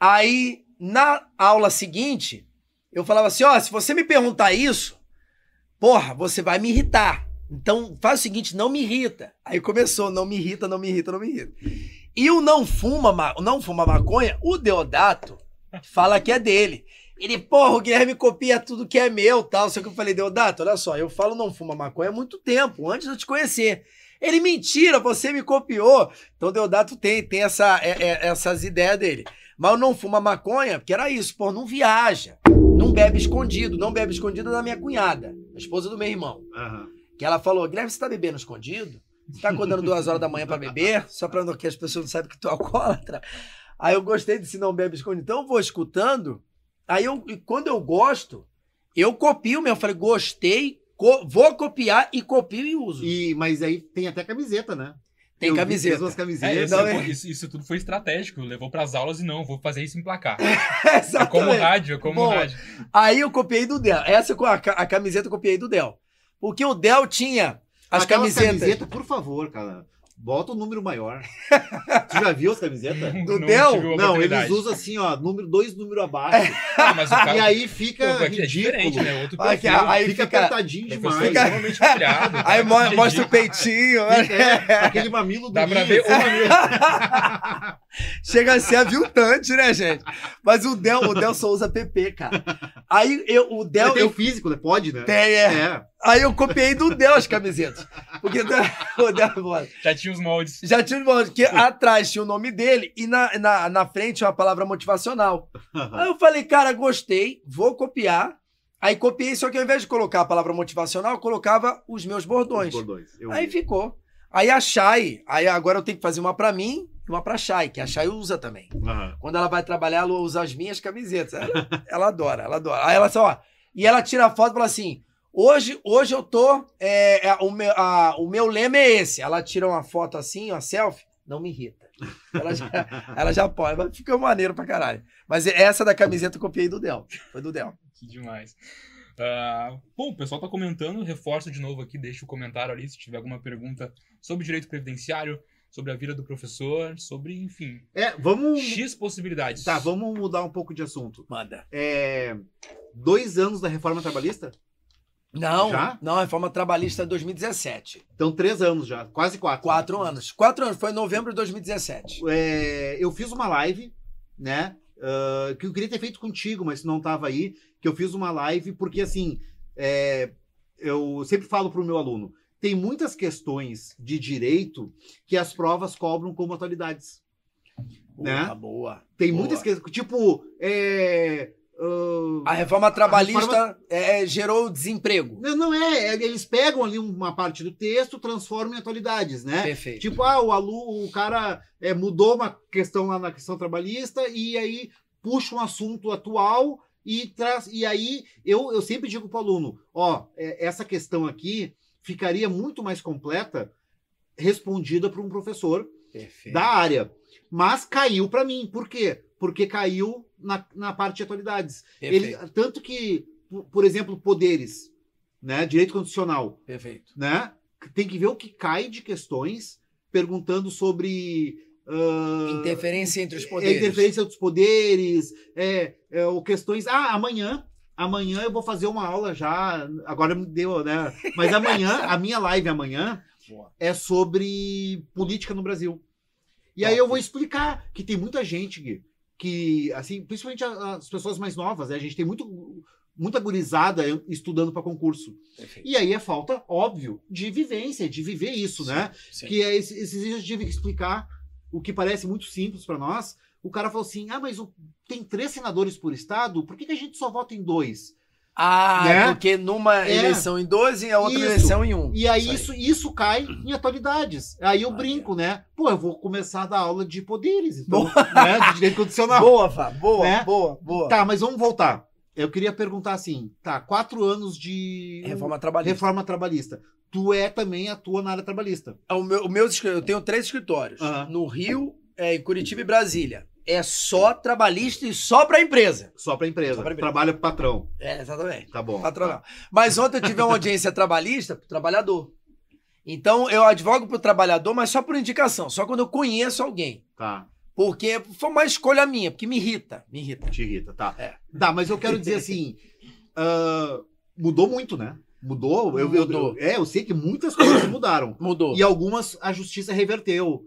aí na aula seguinte, eu falava assim: ó, se você me perguntar isso, porra, você vai me irritar. Então faz o seguinte, não me irrita. Aí começou, não me irrita, não me irrita, não me irrita. E o não fuma, não fuma maconha, o Deodato fala que é dele. Ele, porra, o Guilherme copia tudo que é meu, tal. Só que eu falei, Deodato, olha só, eu falo não fuma maconha há muito tempo, antes de eu te conhecer. Ele, mentira, você me copiou. Então Deodato tem, tem essa, é- é- essas ideias dele. Mas eu não fuma maconha, porque era isso, pô, não viaja, não bebe escondido, não bebe escondido da minha cunhada, a esposa do meu irmão. aham. Que ela falou, Guilherme, você tá bebendo escondido? Você tá acordando duas horas da manhã pra beber? Só pra não- que as pessoas não saibam que tu é alcoólatra? Aí eu gostei de se não bebe escondido. Então eu vou escutando. Aí eu, quando eu gosto, eu copio mesmo. Eu falei, gostei, co- vou copiar e copio e uso. E, mas aí tem até camiseta, né? Tem Eu camiseta. As É, camisetas. isso, não, é- isso, isso tudo foi estratégico. Levou pras aulas e não, vou fazer isso em placar. É como rádio, é como Bom, rádio. Aí eu copiei do Del. Essa a, ca- a camiseta eu copiei do Del. Porque o Del tinha as Aquelas camisetas. camisetas, por favor, cara. Bota o número maior. tu já viu as camisetas? Do não Del? tive a Não, eles usam assim, ó, número, dois números abaixo. Ah, mas o cara, E aí fica Pô, aqui é ridículo. diferente, né? Outro perfil. aí fica, fica- apertadinho demais. Fica- Aí mo- mostra o peitinho. né? É, aquele mamilo do Dá pra ver o mamilo. Chega a ser aviltante, né, gente? Mas o Del, o Del só usa PP, cara. Aí eu, o Del. Tem Eu, físico, né? Pode, né? tem, é. É. Aí eu copiei do Del as camisetas. Porque Del, mano, Já tinha os moldes. já tinha um que atrás tinha o nome dele e na, na, na frente uma palavra motivacional. Aí eu falei, cara, gostei, vou copiar. Aí copiei, só que ao invés de colocar a palavra motivacional, eu colocava os meus bordões. Os bordões. Aí vi. ficou. Aí a Chay, aí agora eu tenho que fazer uma pra mim e uma pra Chay, que a Chay usa também. Aham. Quando ela vai trabalhar, ela usa as minhas camisetas. Ela, ela adora, ela adora. Aí ela só, ó, e ela tira a foto e fala assim: hoje, hoje eu tô. é, é, o, meu, a- o meu lema é esse. Ela tira uma foto assim, uma selfie, não me irrita. Ela já, ela já pode, mas fica maneiro pra caralho. Mas essa da camiseta eu copiei do Del. Foi do Del. Que demais. Ah, bom, o pessoal tá comentando, reforço de novo aqui, deixa o comentário ali se tiver alguma pergunta sobre direito previdenciário, sobre a vida do professor, sobre, enfim, É, vamos. X possibilidades. Tá, vamos mudar um pouco de assunto. Manda. É, dois anos da reforma trabalhista? Não, Já? não, reforma trabalhista 2017. Então, três anos já, quase quatro. Quatro anos. Quatro anos, foi em novembro de 2017. É, eu fiz uma live, né? ah, que eu queria ter feito contigo, mas não estava aí. Que eu fiz uma live porque, assim, é, eu sempre falo para o meu aluno: tem muitas questões de direito que as provas cobram como atualidades. Né? Boa, boa. Tem Boa. muitas questões, tipo, é, ah, A reforma trabalhista reforma- é, gerou desemprego. não, não é, é, eles pegam ali uma parte do texto, transformam em atualidades, né? Perfeito. Tipo, ah, o aluno, o cara é, mudou uma questão lá na questão trabalhista e aí puxa um assunto atual e traz. E aí eu, eu sempre digo para o aluno: ó, é, essa questão aqui ficaria muito mais completa respondida por um professor Perfeito. da área. Mas caiu para mim. Por quê? Porque caiu na, na parte de atualidades. Ele, tanto que, por- exemplo, poderes, né? Direito constitucional Perfeito. né? Tem que ver o que cai de questões perguntando sobre ah, Interferência entre os é, poderes. interferência dos poderes, é, é, ou questões. Ah, amanhã. Amanhã eu vou fazer uma aula já. Agora me deu, né? Mas amanhã, a minha live amanhã Boa. é sobre política no Brasil. E aí eu vou explicar que tem muita gente que, que assim, principalmente as pessoas mais novas, né? A gente tem muito, muita gurizada estudando para concurso. Perfeito. E aí é falta, óbvio, de vivência, de viver isso, né? Sim. Que é esse- esses dias eu tive que explicar o que parece muito simples para nós. O cara falou assim: ah, mas o- tem três senadores por estado, por que, que a gente só vota em dois? Ah, Né? porque numa É. eleição em 12 e a outra Isso. eleição em um. E aí Isso isso, isso cai em atualidades. Aí eu Ah, brinco, né? Pô, eu vou começar a dar aula de poderes, então, né? De direito condicional. Boa, Fá. Boa, Né? boa, boa. Tá, mas vamos voltar. Eu queria perguntar assim: tá, quatro anos de Reforma trabalhista. reforma trabalhista. Tu é também atua na área trabalhista. O meu, o meu eu tenho três escritórios. No Rio, é, em Curitiba e Brasília. É só trabalhista e só pra empresa. Só pra empresa. Só pra empresa. Trabalha pro patrão. É, exatamente. Tá bom. Patronal. Mas ontem eu tive uma audiência trabalhista pro trabalhador. Então eu advogo pro trabalhador, mas só por indicação, só quando eu conheço alguém. Tá. Porque foi uma escolha minha, porque me irrita, me irrita. Te irrita, tá. É. Tá, mas eu quero dizer assim: ah, mudou muito, né? Mudou. Eu, eu- Mudou. eu- é, eu sei que muitas coisas mudaram. Mudou. E algumas a justiça reverteu.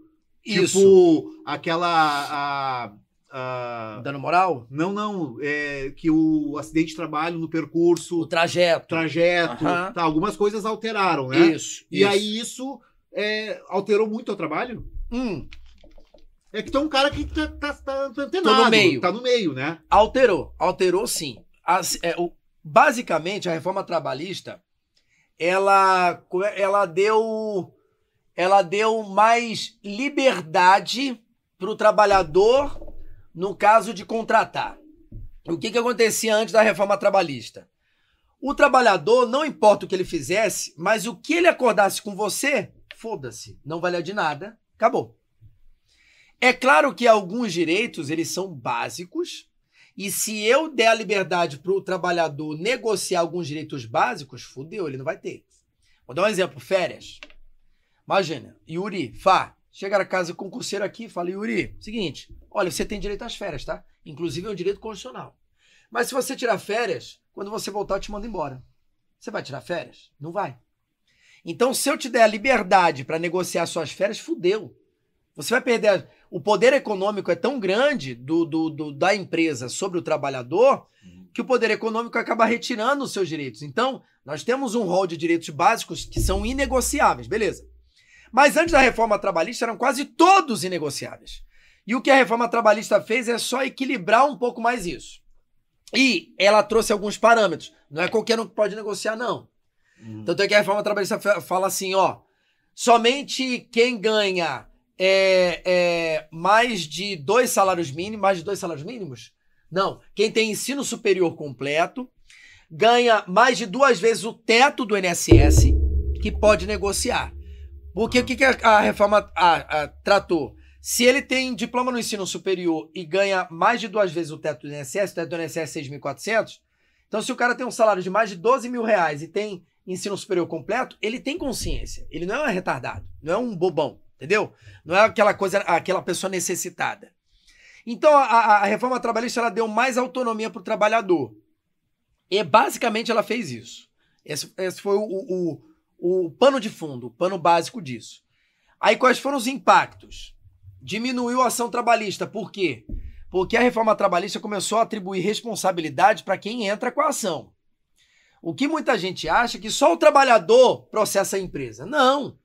Isso. Tipo, aquela. a- a- Dando moral? não, não. É, que o acidente de trabalho no percurso, O trajeto. trajeto, tá, algumas coisas alteraram, né? Isso. E aí isso é, alterou muito o trabalho? Hum, É que tem um cara que tá, tá, tá, tá antenado, Tô no meio. Tá no meio, né? alterou. Alterou sim. As- é, o- basicamente, a reforma trabalhista, ela, ela deu. Ela deu mais liberdade para o trabalhador no caso de contratar. O que, que acontecia antes da reforma trabalhista? O trabalhador, não importa o que ele fizesse, mas o que ele acordasse com você, foda-se, não valia de nada, acabou. É claro que alguns direitos, eles são básicos, e se eu der a liberdade para o trabalhador negociar alguns direitos básicos, fudeu, ele não vai ter. Vou dar um exemplo: férias. Imagina, Yuri, Fá, chega na casa do concurseiro aqui e fala, Yuri, seguinte, olha, você tem direito às férias, tá? Inclusive é um direito constitucional. Mas se você tirar férias, quando você voltar eu te mando embora. Você vai tirar férias? Não vai. Então, se eu te der a liberdade para negociar suas férias, fudeu. Você vai perder. O poder econômico é tão grande do, do, do da empresa sobre o trabalhador que o poder econômico acaba retirando os seus direitos. Então, nós temos um rol de direitos básicos que são inegociáveis, beleza. Mas antes da reforma trabalhista eram quase todos inegociáveis. E o que a reforma trabalhista fez é só equilibrar um pouco mais isso. E ela trouxe alguns parâmetros. Não é qualquer um que pode negociar, não. Uhum. Tanto é que a reforma trabalhista fa- fala assim, ó, somente quem ganha é, é, mais de dois salários mínimos, mais de dois salários mínimos? Não, quem tem ensino superior completo ganha mais de duas vezes o teto do INSS que pode negociar. Porque o que, que a, a reforma a- a- tratou? Se ele tem diploma no ensino superior e ganha mais de duas vezes o teto do INSS, o teto do INSS é 6.400, então se o cara tem um salário de mais de 12 mil reais e tem ensino superior completo, ele tem consciência. Ele não é um retardado, não é um bobão, entendeu? Não é aquela coisa, aquela pessoa necessitada. Então a, a- a reforma trabalhista ela deu mais autonomia para o trabalhador. E basicamente ela fez isso. Esse, esse foi o, o, o, pano de fundo, o pano básico disso. Aí quais foram os impactos? Diminuiu a ação trabalhista. Por quê? Porque a reforma trabalhista começou a atribuir responsabilidade para quem entra com a ação. O que muita gente acha é que só o trabalhador processa a empresa. Não.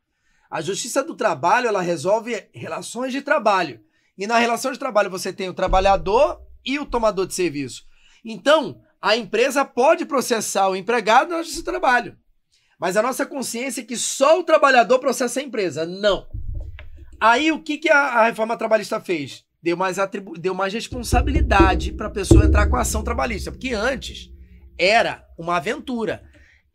A Justiça do Trabalho ela resolve relações de trabalho. E na relação de trabalho você tem o trabalhador e o tomador de serviço. Então, a empresa pode processar o empregado na Justiça do Trabalho. Mas a nossa consciência é que só o trabalhador processa a empresa. Não. Aí o que, que a, a reforma trabalhista fez? Deu mais, atribu deu mais responsabilidade para a pessoa entrar com a ação trabalhista. Porque antes era uma aventura.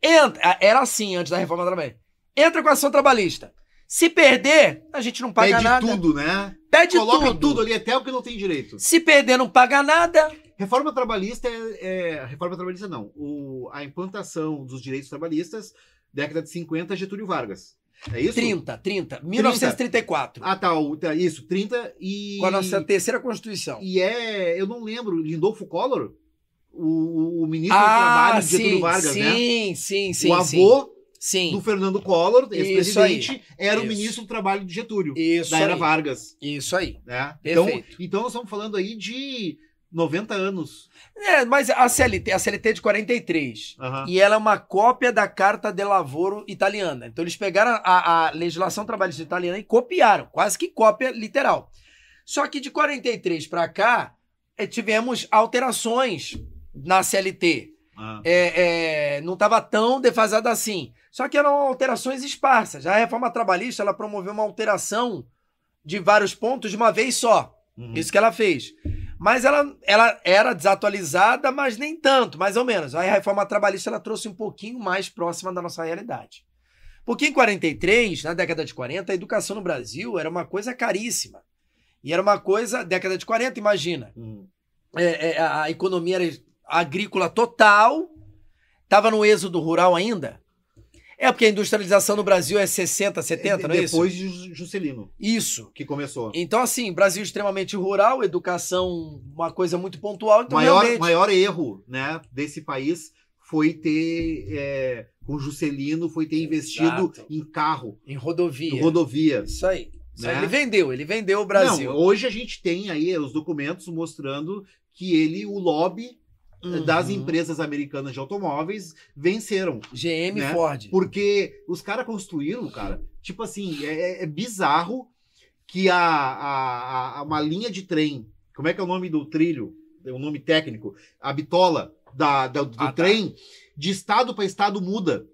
Entra, era assim antes da reforma trabalhista. Entra com a ação trabalhista. Se perder, a gente não paga Pede nada. tudo, né? Pede Coloca tudo. tudo. ali, até o que não tem direito. Se perder, não paga nada. Reforma trabalhista é. é- reforma trabalhista não. O, a implantação dos direitos trabalhistas, década de 50, Getúlio Vargas. É isso? 30, 30. 1934. Ah, tá, o- tá, Isso, 30 e. Com a nossa terceira Constituição. E é. Eu não lembro, Lindolfo Collor? O, o ministro Ah, do Trabalho de Getúlio Vargas, sim, né? sim, sim, sim. o avô Sim. do Fernando Collor, ex-presidente, era o Isso. ministro do Trabalho de Getúlio, Isso da era aí. Vargas. Isso aí. Né? Então, então nós estamos falando aí de 90 anos. É, mas a CLT, a CLT é de 43. Aham. E ela é uma cópia da Carta de Lavoro italiana. Então eles pegaram a, a legislação trabalhista italiana e copiaram, quase que cópia literal. Só que de 43 para cá, eh, tivemos alterações na CLT. Ah. É, é, não estava tão defasada assim. Só que eram alterações esparsas. A reforma trabalhista ela promoveu uma alteração de vários pontos de uma vez só. Uhum. Isso que ela fez. Mas ela, ela era desatualizada, mas nem tanto, mais ou menos. Aí a reforma trabalhista ela trouxe um pouquinho mais próxima da nossa realidade. Porque em 43, na década de 40, a educação no Brasil era uma coisa caríssima. E era uma coisa, década de 40, imagina. Uhum. É, é, a a economia era agrícola total, estava no êxodo rural ainda. É porque a industrialização no Brasil é 60, 70, não é isso? Depois de Ju- Juscelino, Isso. que começou. Então, assim, Brasil extremamente rural, educação, uma coisa muito pontual. Então, maior, realmente, maior erro né, desse país foi ter, é, com Juscelino, foi ter investido Exato. em carro, em rodovia. em rodovia. Isso aí. Isso aí. Né? Ele vendeu, ele vendeu o Brasil. Não, hoje a gente tem aí os documentos mostrando que ele, o lobby Uhum. das empresas americanas de automóveis venceram. GM né? Ford. Porque os caras construíram, cara, tipo assim, é, é bizarro que a, a, a- uma linha de trem, como é que é o nome do trilho? É o nome técnico, a bitola da, da- do Ah, tá. trem, de estado para estado muda.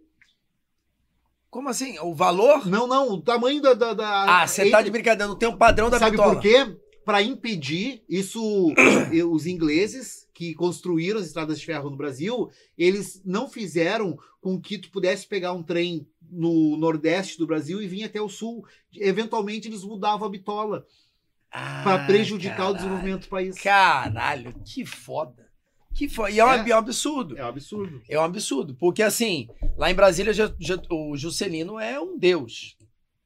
Como assim? O valor? Não, não, o tamanho da. da, da- Ah, você tá de brincadeira, não tem um padrão da Sabe bitola. por quê? Para impedir isso, os ingleses que construíram as estradas de ferro no Brasil, eles não fizeram com que tu pudesse pegar um trem no nordeste do Brasil e vir até o sul. Eventualmente eles mudavam a bitola para Ah, prejudicar o caralho. desenvolvimento do país. Caralho, que foda. Que foda. E é, um- É. é um absurdo. É um absurdo. É um absurdo. Porque, assim, lá em Brasília, já- já- o Juscelino é um deus.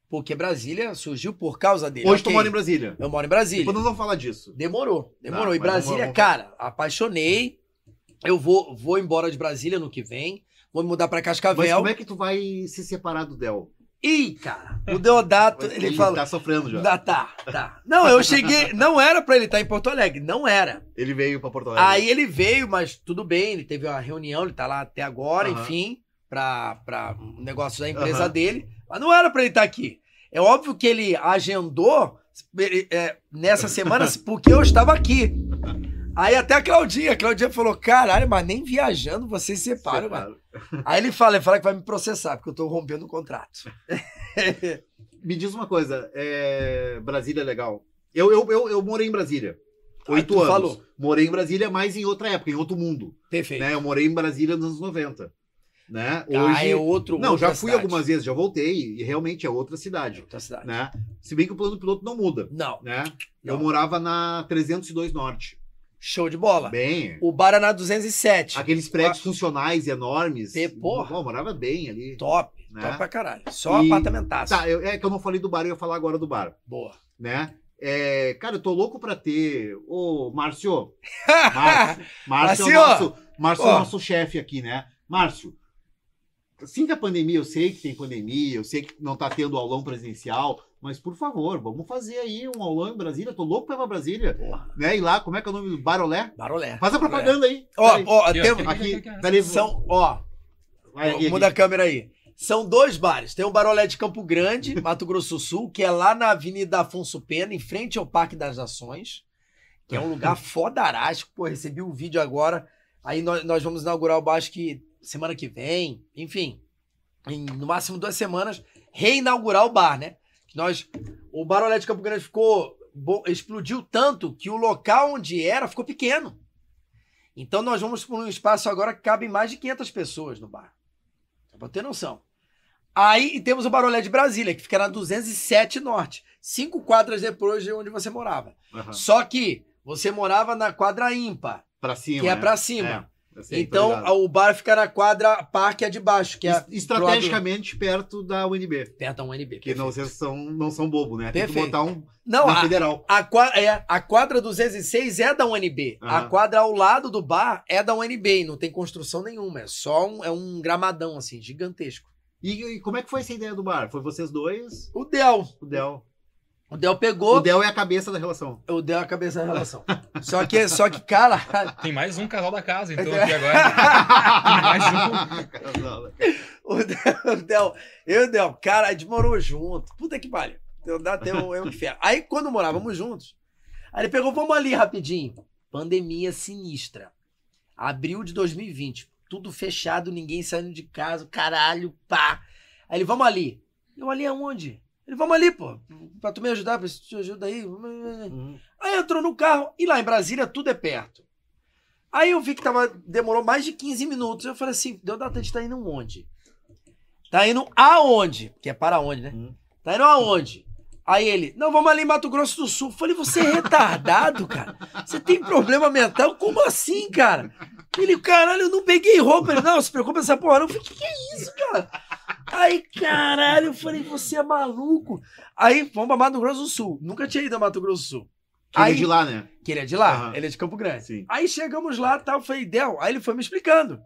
Porque Brasília surgiu por causa dele. Hoje tu ok. mora em Brasília. Eu moro em Brasília. Depois nós vamos falar disso. Demorou, demorou. Tá, e mas Brasília, vamos- cara, apaixonei. Eu vou, vou embora de Brasília no que vem. Vou me mudar pra Mas Cascavel. como é que tu vai se separar do Del? Ih, cara, o Deodato, ele falou. tá sofrendo já. Ah, tá, tá. Não, eu cheguei. Não era pra ele estar em Porto Alegre, não era. Ele veio pra Porto Alegre. Aí ele veio, mas tudo bem, ele teve uma reunião, ele tá lá até agora, enfim, pra, pra um negócio da empresa dele. Mas não era pra ele estar aqui. É óbvio que ele agendou é, nessa semana porque eu estava aqui. Aí até a Claudinha, a Claudinha falou: caralho, mas nem viajando vocês se separam, mano. Aí ele fala, ele fala que vai me processar, porque eu tô rompendo o contrato. Me diz uma coisa, é... Brasília é legal. Eu, eu, eu, eu morei em Brasília. Ah, Oito tu anos. falou. Morei em Brasília, mas em outra época, em outro mundo. Perfeito. Né? Eu morei em Brasília nos anos 90. Né? Ah, Hoje. é outro. Não, já fui cidade. algumas vezes, já voltei, e realmente é outra cidade. Outra cidade. Né? Se bem que o plano piloto não muda. Não, Né? Eu Não. morava na 302 Norte. show de bola. Bem. O bar é na 207. Aqueles prédios funcionais enormes. Pê, porra. Bom, morava bem ali. Top, Né? top pra caralho. Só E- apartamentaço. Tá, eu- é que eu não falei do bar, eu ia falar agora do bar. Boa. né? É, cara, eu tô louco pra ter. Ô, Márcio. Márcio. Márcio é o Márcio! nosso, Márcio é o nosso chefe aqui, né? Márcio, assim que a pandemia, eu sei que tem pandemia, eu sei que não tá tendo aulão presencial, mas por favor, vamos fazer aí um aulão em Brasília. Tô louco pra ir pra Brasília. Porra. Né? E lá, como é que é o nome do Barolé? Barolé. Faz a propaganda aí. Ó, ó, Aqui, ó, tem- aqui, peraí. são, ó, Vai, aqui, muda a câmera aí. São dois bares. Tem o Barolé de Campo Grande, Mato Grosso do Sul, que é lá na Avenida Afonso Pena, em frente ao Parque das Nações, que é um lugar fodarástico. Pô, recebi um vídeo agora. Aí nós, nós vamos inaugurar o bar, acho que semana que vem. Enfim, em no máximo duas semanas, reinaugurar o bar, né? Nós, o Barolé de Campo Grande ficou. explodiu tanto que o local onde era ficou pequeno. Então nós vamos para um espaço agora que cabe mais de 500 pessoas no bar. Só pra ter noção. Aí temos o Barolé de Brasília, que fica na 207 Norte. Cinco quadras depois de onde você morava. Aham. Só que você morava na quadra ímpar, Pra cima. que é né? pra cima. É, tô então o bar fica na quadra parque a de baixo, que é Es- Estrategicamente perto da UNB. perto da UNB. Que não, perfeito. vocês são, não são bobo, né? Tem que Perfeito. botar um Não, na a, federal. a, qua- é, a quadra 206 é da UNB. A Aham. quadra ao lado do bar é da UNB e não tem construção nenhuma. É só um, é um gramadão, assim, gigantesco. E, e como é que foi essa ideia do bar? Foi vocês dois? O Del. O Del. O Del pegou. O Del é a cabeça da relação. O Del é a cabeça da relação. só que, só que, cara. Tem mais um casal da casa, então, aqui agora. Tem mais um. O Del, o Del, eu e o Del, cara, a gente morou junto. Puta que pariu. Eu dá até um, é um inferno. Aí, quando morávamos juntos, aí ele pegou, vamos ali rapidinho. Pandemia sinistra. Abril de 2020. Tudo fechado, ninguém saindo de casa, caralho, pá. Aí ele, vamos ali. Eu, ali aonde? Ele, vamos ali, pô. Pra tu me ajudar, pra te ajuda aí. Uhum. Aí entrou no carro e lá em Brasília tudo é perto. Aí eu vi que tava, demorou mais de 15 minutos. Eu falei assim, deu data de tá indo onde? Tá indo aonde? Que é para onde, né? Hum. Tá indo aonde? Aí ele, não, vamos ali em Mato Grosso do Sul. Eu falei, você é retardado, cara? Você tem problema mental? Como assim, cara? Ele, caralho, eu não peguei roupa. Ele, não, se preocupa essa porra. Eu falei, que que é isso, cara? Aí, caralho, eu falei, você é maluco. Aí, vamos pra Mato Grosso do Sul. Nunca tinha ido a Mato Grosso do Sul. Que ele é Aí- de lá, né? Que ele é de lá, Aham. ele é de Campo Grande. Sim. Aí chegamos lá, tal, foi Del. Aí ele foi me explicando.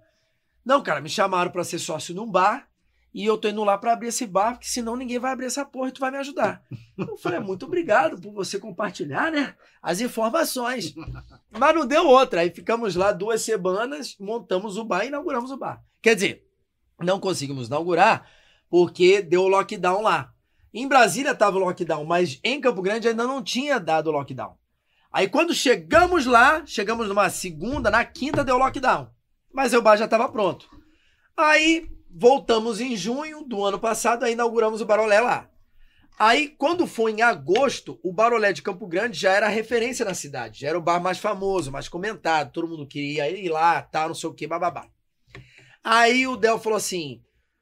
Não, cara, me chamaram pra ser sócio num bar e eu tô indo lá pra abrir esse bar, porque senão ninguém vai abrir essa porra e tu vai me ajudar. Eu falei, muito obrigado por você compartilhar, né, as informações. Mas não deu outra. Aí ficamos lá duas semanas, montamos o bar e inauguramos o bar. Quer dizer, não conseguimos inaugurar porque deu lockdown lá. Em Brasília tava o lockdown, mas em Campo Grande ainda não tinha dado lockdown. Aí quando chegamos lá, chegamos numa segunda, na quinta deu lockdown. Mas o bar já estava pronto. Aí voltamos em junho do ano passado, aí inauguramos o Barolé lá. Aí quando foi em agosto, o Barolé de Campo Grande já era referência na cidade, já era o bar mais famoso, mais comentado, todo mundo queria ir lá, tal, não sei o que, bababá. Aí o Del falou assim: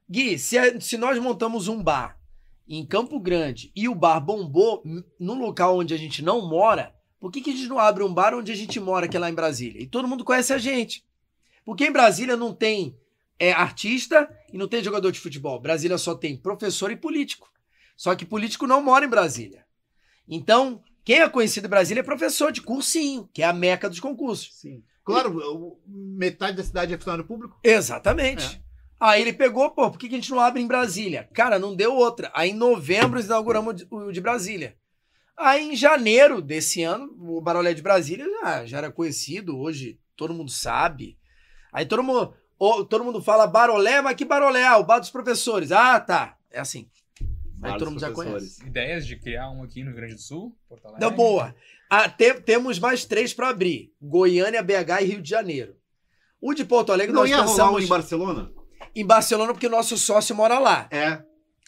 Gui, se, a- se nós montamos um bar em Campo Grande e o bar bombou n- no local onde a gente não mora, por que, que a gente não abre um bar onde a gente mora, que é lá em Brasília? E todo mundo conhece a gente. Porque em Brasília não tem é, artista e não tem jogador de futebol. Brasília só tem professor e político. Só que político não mora em Brasília. Então, quem é conhecido em Brasília é professor de cursinho, que é a meca dos concursos. Sim. Claro, o- metade da cidade é funcionário público. Exatamente. Aí ele pegou, pô, por que a gente não abre em Brasília? Cara, não deu outra. Aí em novembro inauguramos o de- Brasília. Aí em janeiro desse ano, o Barolé de Brasília já, já era conhecido, hoje todo mundo sabe. Aí todo mundo, todo mundo fala Barolé, mas que Barolé? Ah, o bar dos professores. Ah, tá. É assim. Aí Vários todo mundo já professores. conhece. Ideias de criar um aqui no Rio Grande do Sul? Porto Alegre? Da boa. Ah, te- temos mais três para abrir: Goiânia, BH e Rio de Janeiro. O de Porto Alegre Não nós ia rolar um pensamos em Barcelona? em Barcelona porque o nosso sócio mora lá. É.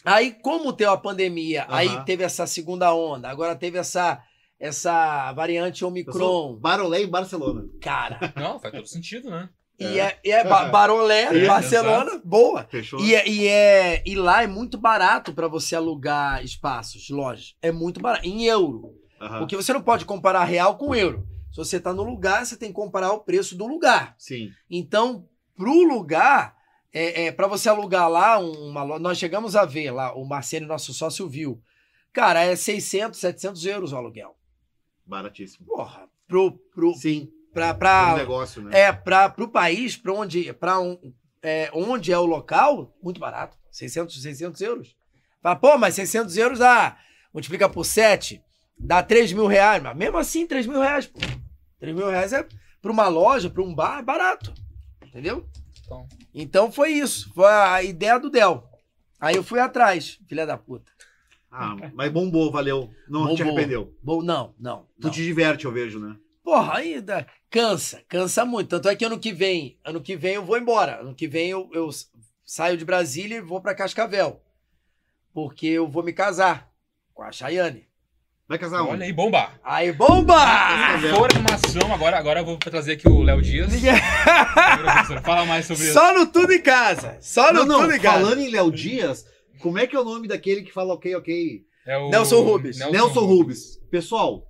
Aí, como teve a pandemia, aí teve essa segunda onda, agora teve essa, essa variante Omicron, Barolé em Barcelona. cara. Não, faz todo sentido, né? E é, é Ba- Barolé, É, Barcelona, boa. Fechou? E, é, e, é, e lá é muito barato para você alugar espaços, lojas. É muito barato, em euro. Aham. Porque você não pode comparar real com euro. Se você tá no lugar, você tem que comparar o preço do lugar. Sim. Então, pro lugar, é, é, para você alugar lá uma loja, nós chegamos a ver lá, o Marcelo, nosso sócio, viu. Cara, é 600, 700 euros o aluguel. Baratíssimo. Porra, pro, pro, Sim. pra, um pra, negócio, né? é, pra, pro país, pra onde, pra um, é, onde é o local, muito barato. 600, 600 euros. Fala, pô, mas 600 euros dá, multiplica por 7, dá 3 mil reais. Mas mesmo assim, 3 mil reais, pô. 3 mil reais é pra uma loja, pra um bar, é barato. Entendeu? Então, Então foi isso. Foi a ideia do Del. Aí eu fui atrás, filha da puta. Ah, mas bombou, valeu. Não te Bombou. arrependeu. Bom, não, não. Tu não. te diverte, eu vejo, né? Porra, ainda cansa, cansa muito. Tanto é que ano que vem, ano que vem eu vou embora. Ano que vem eu, eu saio de Brasília e vou pra Cascavel. Porque eu vou me casar com a Chayane. Vai casar olha onde? aí, bomba! Aí, bomba! Informação, agora, agora eu vou trazer aqui o Léo Dias. Fala mais sobre isso. Só no tudo em casa. Só no Não, não, tudo em casa. falando em Léo Dias, como é que é o nome daquele que fala ok, ok? É o Nelson Rubens. Nelson, Rubens. Pessoal,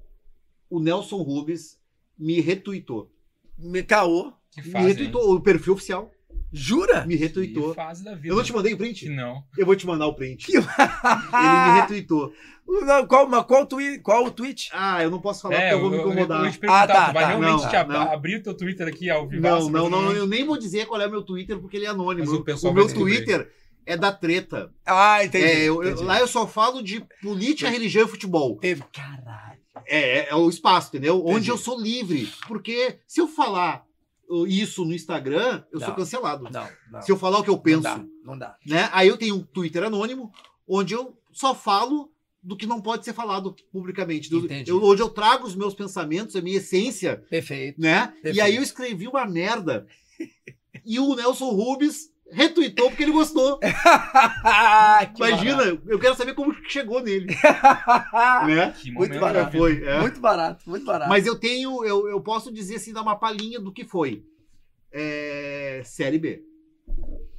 o Nelson Rubens me retuitou. Me caô. Que Me fase, hein? retuitou, o perfil oficial Jura? me Que retuitou. fase da vida. Eu não te mandei o print? não. Eu vou te mandar o print. Que- Ele me retuitou. Não, qual, mas qual, twi qual o tweet? Ah, eu não posso falar É, porque eu vou me eu, eu, eu incomodar. te perguntar, Ah, tá, tu vai tá. realmente Não, te ab- não. abrir o teu Twitter aqui ao vivo? Não, não, não, eu nem vou dizer qual é o meu Twitter porque ele é anônimo. Mas o meu descobrir. Twitter é da treta. Ah, entendi. É, eu- eu- entendi. lá eu só falo de política, religião e futebol. Teve. Caralho. É, é, é o espaço, entendeu? Entendi. Onde eu sou livre. Porque se eu falar isso no Instagram, eu sou Não. cancelado. Não, não. Se eu falar o que eu penso, Não dá. Não dá. né? Aí eu tenho um Twitter anônimo, onde eu só falo do que não pode ser falado publicamente. Do- eu- onde eu trago os meus pensamentos, a minha essência, Perfeito. né? Perfeito. E aí eu escrevi uma merda. e o Nelson Rubens retweetou porque ele gostou. Que Imagina, eu quero saber como que chegou nele, barato. né? Que Muito barato. foi, é. Muito barato, muito barato. Mas eu tenho, eu, eu posso dizer assim, dar uma palhinha do que foi. É, série B.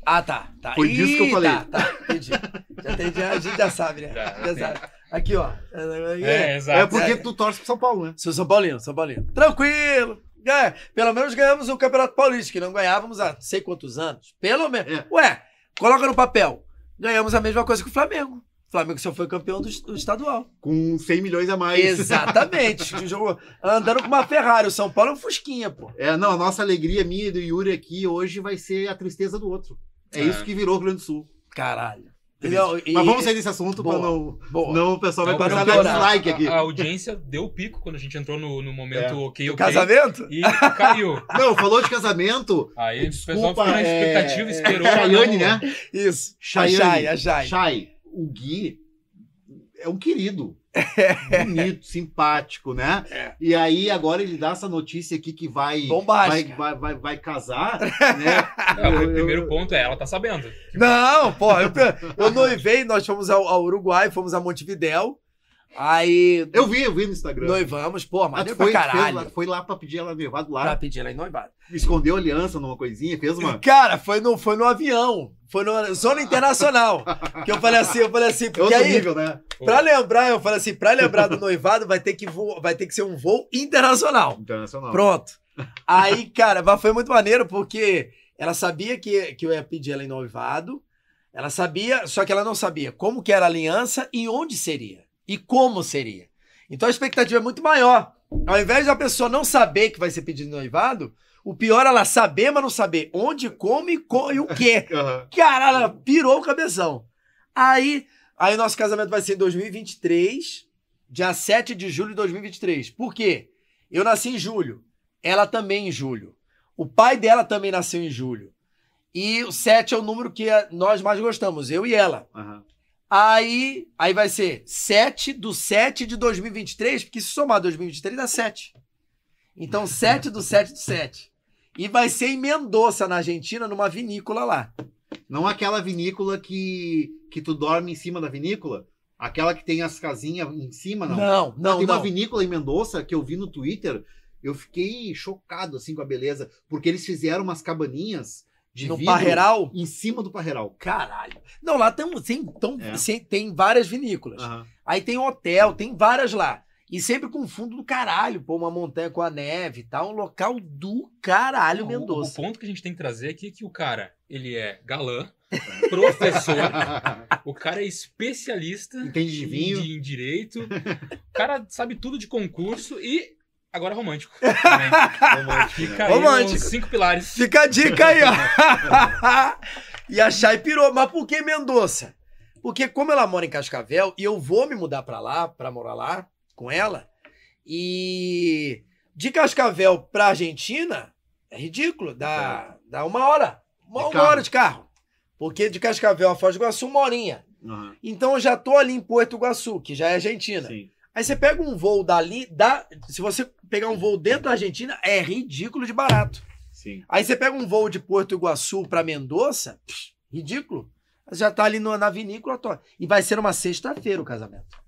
Ah, tá. tá. Foi disso que eu falei. Tá, tá. Entendi. Já entendi. A gente já sabe, né? Já, Já, sabe. Aqui, ó. É, exato. É porque tu torce pro São Paulo, né? Sou São Paulino, São Paulino. Tranquilo. É, pelo menos ganhamos o Campeonato Paulista, que não ganhávamos há sei quantos anos. Pelo menos. É. Ué, coloca no papel. Ganhamos a mesma coisa que o Flamengo. O Flamengo só foi campeão do, do estadual. Com 100 milhões a mais. Exatamente. Andando com uma Ferrari. O São Paulo é um Fusquinha, pô. É, não, a nossa alegria, minha e do Yuri aqui hoje vai ser a tristeza do outro. É, É. isso que virou o Rio Grande do Sul. Caralho. Entendeu? E- Mas vamos sair desse assunto Boa. pra não. Boa. Não, o pessoal vai Não, começar a pra dar não dislike a, aqui. a audiência deu pico quando a gente entrou no, no momento É. ok, ok. Casamento? E caiu. Não, falou de casamento. Aí Desculpa, o pessoal ficou na é- expectativa, é esperou. Chayane, mas não- né? Isso. Chayane. A Chay, a Chay. Chay, o Gui é um querido. Bonito, simpático, né? É. E aí agora ele dá essa notícia aqui que vai. Vai, vai, vai, vai casar, né? É, o Eu- eu- primeiro ponto é, ela tá sabendo. Não, porra, eu, eu noivei, nós fomos ao, ao Uruguai, fomos a Montevidéu. Aí Eu vi, eu vi no Instagram. noivamos, pô, tu foi, pra fez caralho. lá- foi lá pra pedir ela noivado Pra lá, pedir ela em noivado. escondeu aliança numa coisinha, fez uma. Cara, foi no, foi no avião. Foi no Zona Internacional. que eu falei assim, eu falei assim, É porque aí, nível, né? Pra lembrar, eu falei assim, pra lembrar do noivado, vai ter que, vo- vai ter que ser um voo internacional. Internacional. Pronto. Aí, cara, mas foi muito maneiro porque ela sabia que, que eu ia pedir ela em noivado. Ela sabia, só que ela não sabia como que era a aliança e onde seria. E como seria. Então a expectativa é muito maior. Ao invés da pessoa não saber que vai ser pedido noivado, o pior é ela saber, mas não saber onde, como e, co- e o quê. Caralho, ela pirou o cabeção. Aí, aí nosso casamento vai ser em 2023, dia 7 de julho de 2023. Por quê? Eu nasci em julho, ela também em julho. O pai dela também nasceu em julho. E o 7 é o número que nós mais gostamos, eu e ela. Aham. Aí, aí vai ser 7 do 7 de 2023, porque se somar 2023 dá 7. Então, 7 do 7 do 7. E vai ser em Mendoza, na Argentina, numa vinícola lá. Não aquela vinícola que, que tu dorme em cima da vinícola? Aquela que tem as casinhas em cima, não? Não, não, tem não. uma vinícola em Mendoza que eu vi no Twitter. Eu fiquei chocado assim com a beleza, porque eles fizeram umas cabaninhas de No vidro Parreiral? em cima do parreiral. Caralho. Não, lá tem, tem, tão- É. tem várias vinícolas. Aham. Aí tem hotel, tem várias lá. E sempre com fundo do caralho, pô, uma montanha com a neve e tal. Um local do caralho, O- O, ponto que a gente tem que trazer aqui é que o cara, ele é galã, professor, o cara é especialista Entende de em- vinho? de- em direito, o cara sabe tudo de concurso e agora é romântico. também. Fica Romântico. cinco pilares. Fica a dica aí, ó. e a Chay pirou. Mas por que Mendoza? Porque como ela mora em Cascavel, e eu vou me mudar pra lá, pra morar lá com ela, e de Cascavel pra Argentina, é ridículo. Dá, dá uma hora. Uma, uma hora de carro. Porque de Cascavel a Foz do Iguaçu, uma horinha. Aham. Então eu já tô ali em Porto Iguaçu, que já é Argentina. Sim. Aí você pega um voo dali, dá, se você pegar um voo dentro da Argentina, é ridículo de barato. Sim. Aí você pega um voo de Porto Iguaçu pra Mendoza, psh, ridículo. Já tá ali no- na vinícola. Tô. E vai ser uma sexta-feira o casamento.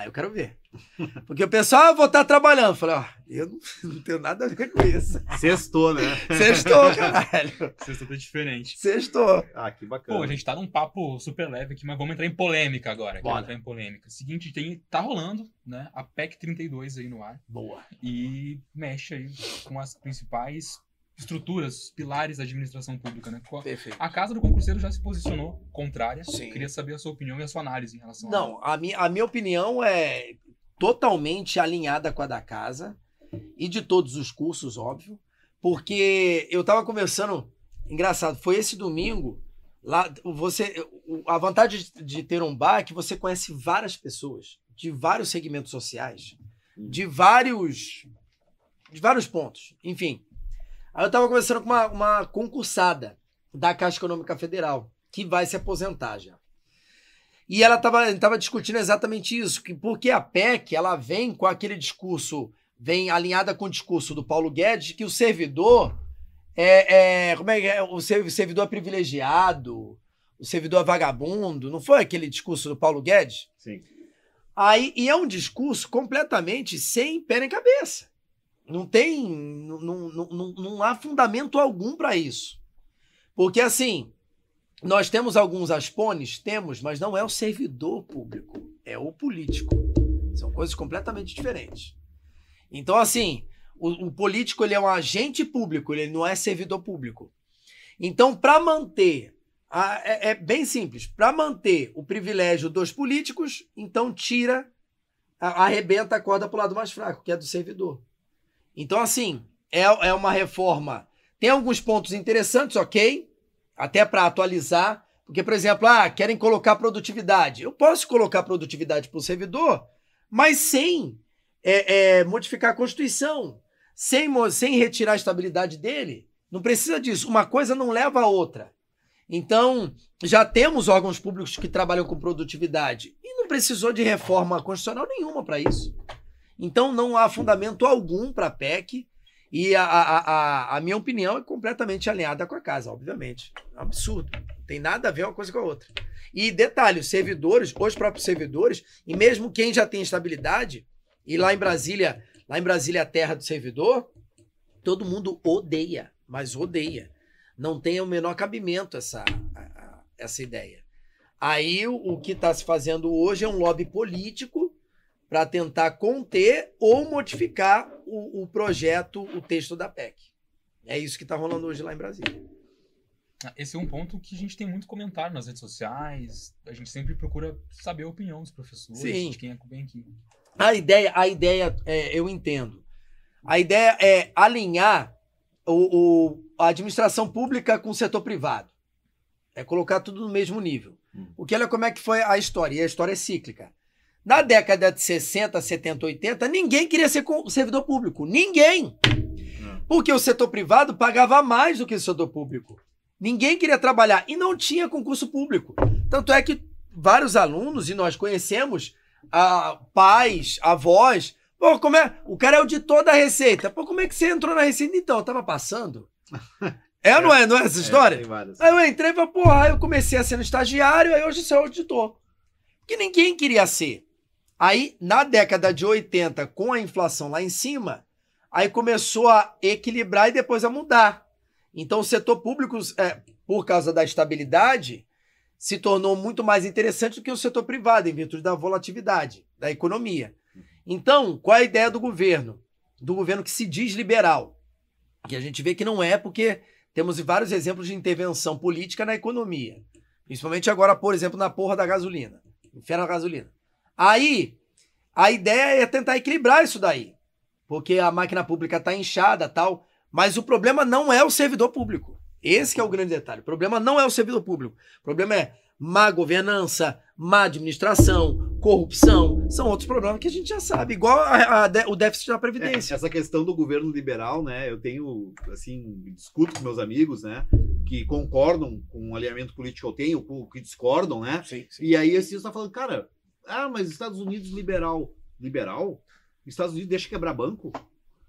Aí eu quero ver. Porque o pessoal, ah, eu vou estar trabalhando. Eu falei, ó, eu não, não tenho nada a ver com isso. Sextou, né? Sextou, caralho. Sexta tá diferente. Sextou. Ah, que bacana. Pô, a gente tá num papo super leve aqui, mas vamos entrar em polêmica agora. Quero Bora. entrar em polêmica. Seguinte, tem, tá rolando, né, a PEC 32 aí no ar. Boa. e mexe aí com as principais estruturas, pilares da administração pública, né? Perfeito. A Casa do Concurseiro já se posicionou contrária. Sim. Queria saber a sua opinião e a sua análise em relação a Não, a minha, a minha opinião é totalmente alinhada com a da casa e de todos os cursos, óbvio, porque eu tava conversando, engraçado, foi esse domingo, lá você, a vantagem de- de ter um bar é que você conhece várias pessoas de vários segmentos sociais, de vários de vários pontos, enfim. Aí eu tava conversando com uma, uma concursada da Caixa Econômica Federal, que vai se aposentar já. E ela estava tava discutindo exatamente isso, que porque a PEC ela vem com aquele discurso, vem alinhada com o discurso do Paulo Guedes, que o servidor é, é como é que é? O servidor é privilegiado, o servidor é vagabundo, não foi aquele discurso do Paulo Guedes? Sim. Aí, e é um discurso completamente sem pé nem cabeça. Não tem. Não, não, não, não há fundamento algum para isso. Porque, assim, nós temos alguns aspones, temos, mas não é o servidor público, é o político. São coisas completamente diferentes. Então, assim, o, o político ele é um agente público, ele não é servidor público. Então, para manter. a- é, é bem simples. Para manter o privilégio dos políticos, então tira, arrebenta a corda para o lado mais fraco, que é do servidor. Então, assim, é, é uma reforma. Tem alguns pontos interessantes, ok? Até para atualizar. Porque, por exemplo, ah, querem colocar produtividade. Eu posso colocar produtividade para o servidor, mas sem é, é, modificar a Constituição, sem, sem retirar a estabilidade dele. Não precisa disso. Uma coisa não leva a outra. Então, já temos órgãos públicos que trabalham com produtividade e não precisou de reforma constitucional nenhuma para isso. Então, não há fundamento algum para a PEC e a, a, a, a minha opinião é completamente alinhada com a casa, obviamente. Absurdo. Não tem nada a ver uma coisa com a outra. E detalhe, os servidores, os próprios servidores, e mesmo quem já tem estabilidade, e lá em Brasília, lá em Brasília, a terra do servidor, todo mundo odeia, mas odeia. Não tem o menor cabimento essa, essa ideia. Aí o, o que está se fazendo hoje é um lobby político para tentar conter ou modificar o, o projeto, o texto da PEC. É isso que está rolando hoje lá em Brasília. Esse é um ponto que a gente tem muito comentário nas redes sociais. A gente sempre procura saber a opinião dos professores, Sim. de quem é que vem aqui. A ideia, a ideia é, eu entendo. A ideia é alinhar o, o- a administração pública com o setor privado. É colocar tudo no mesmo nível. Hum. Porque olha como é que foi a história, e a história é cíclica. Na década de 60, 70, 80, ninguém queria ser servidor público. Ninguém! Porque o setor privado pagava mais do que o setor público. Ninguém queria trabalhar e não tinha concurso público. Tanto é que vários alunos, e nós conhecemos, ah, pais, avós, pô, como é? O cara é auditor da Receita. Pô, como é que você entrou na Receita? Então, eu tava passando. É ou não é? Não é essa história? tem várias. Aí eu entrei e falei, porra, aí eu comecei a ser um estagiário, aí hoje sou auditor. Que ninguém queria ser. Aí, na década de 80, com a inflação lá em cima, aí começou a equilibrar e depois a mudar. Então, o setor público, é, por causa da estabilidade, se tornou muito mais interessante do que o setor privado, em virtude da volatilidade da economia. Então, qual é a ideia do governo? Do governo que se diz liberal. Que a gente vê que não é, porque temos vários exemplos de intervenção política na economia. Principalmente agora, por exemplo, na porra da gasolina. Inferno da gasolina. Aí, a ideia é tentar equilibrar isso daí. Porque a máquina pública está inchada tal. Mas o problema não é o servidor público. Esse que é o grande detalhe. O problema não é o servidor público. O problema é má governança, má administração, corrupção. São outros problemas que a gente já sabe. Igual a- a o déficit da É, Previdência. essa questão do governo liberal, né? Eu tenho, assim, discuto com meus amigos, né? Que concordam com o alinhamento político que eu tenho, que discordam, né? Sim, sim. E aí esse está falando, cara, ah, mas Estados Unidos liberal. Liberal? Estados Unidos deixa quebrar banco?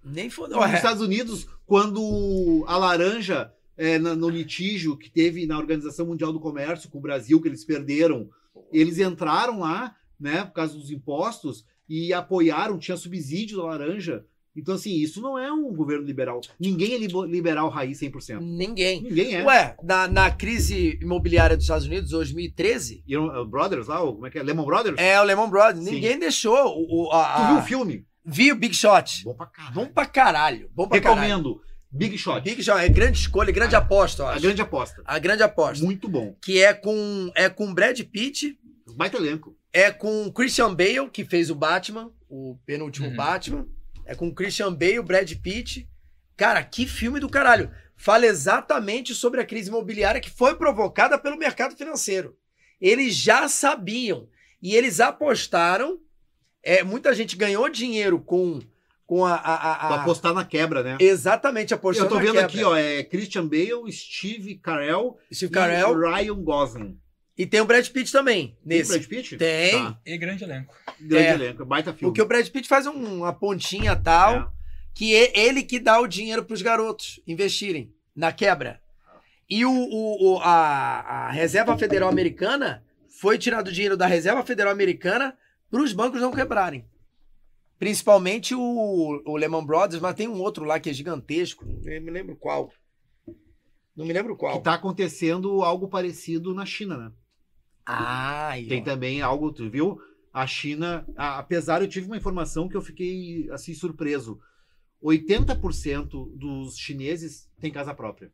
Nem foda. Nos Estados Unidos, quando a laranja, é, no litígio que teve na Organização Mundial do Comércio com o Brasil, que eles perderam, eles entraram lá, né, por causa dos impostos, e apoiaram, tinha subsídio da laranja. Então, assim, isso não é um governo liberal. Ninguém é liberal raiz 100%. Ninguém. Ninguém é. Ué, na, na crise imobiliária dos Estados Unidos, 2013, E o Brothers lá, como é que é? Lehman Brothers? é o Lehman Brothers. Sim. Ninguém deixou o, o- a, Tu viu a- o filme? Vi o Big Shot. Bom pra caralho. Bom pra caralho. Bom pra caralho. Recomendo. Big Shot. Big Shot é grande escolha, grande aposta, eu A acho. grande aposta. A grande aposta. Muito bom. Que é com é com Brad Pitt, Baita elenco. é com Christian Bale, que fez o Batman, o penúltimo Uhum. Batman. É com Christian Bale, Brad Pitt. Cara, que filme do caralho. Fala exatamente sobre a crise imobiliária que foi provocada pelo mercado financeiro. Eles já sabiam. E eles apostaram. É, muita gente ganhou dinheiro com, com a. a, a- apostar na quebra, né? exatamente apostando. Eu tô na vendo quebra. aqui, ó, é Christian Bale, Steve Carell Steve e Carell. Ryan Gosling. E tem o Brad Pitt também. Tem Nesse. Brad Pitt? Tem. Tá. E grande elenco. Grande É. elenco, baita filme. Porque o Brad Pitt faz um- uma pontinha tal, É. que é ele que dá o dinheiro pros garotos investirem na quebra. E o, o- o- a, a Reserva Federal Americana foi tirado o dinheiro da Reserva Federal Americana para os bancos não quebrarem. Principalmente o, o Lehman Brothers, mas tem um outro lá que é gigantesco. Eu me lembro qual. Não me lembro qual. Que tá acontecendo algo parecido na China, né? Ah, aí, Tem ó. também algo, tu viu? A China, a- apesar, eu tive uma informação que eu fiquei, assim, surpreso. 80% dos chineses têm casa própria.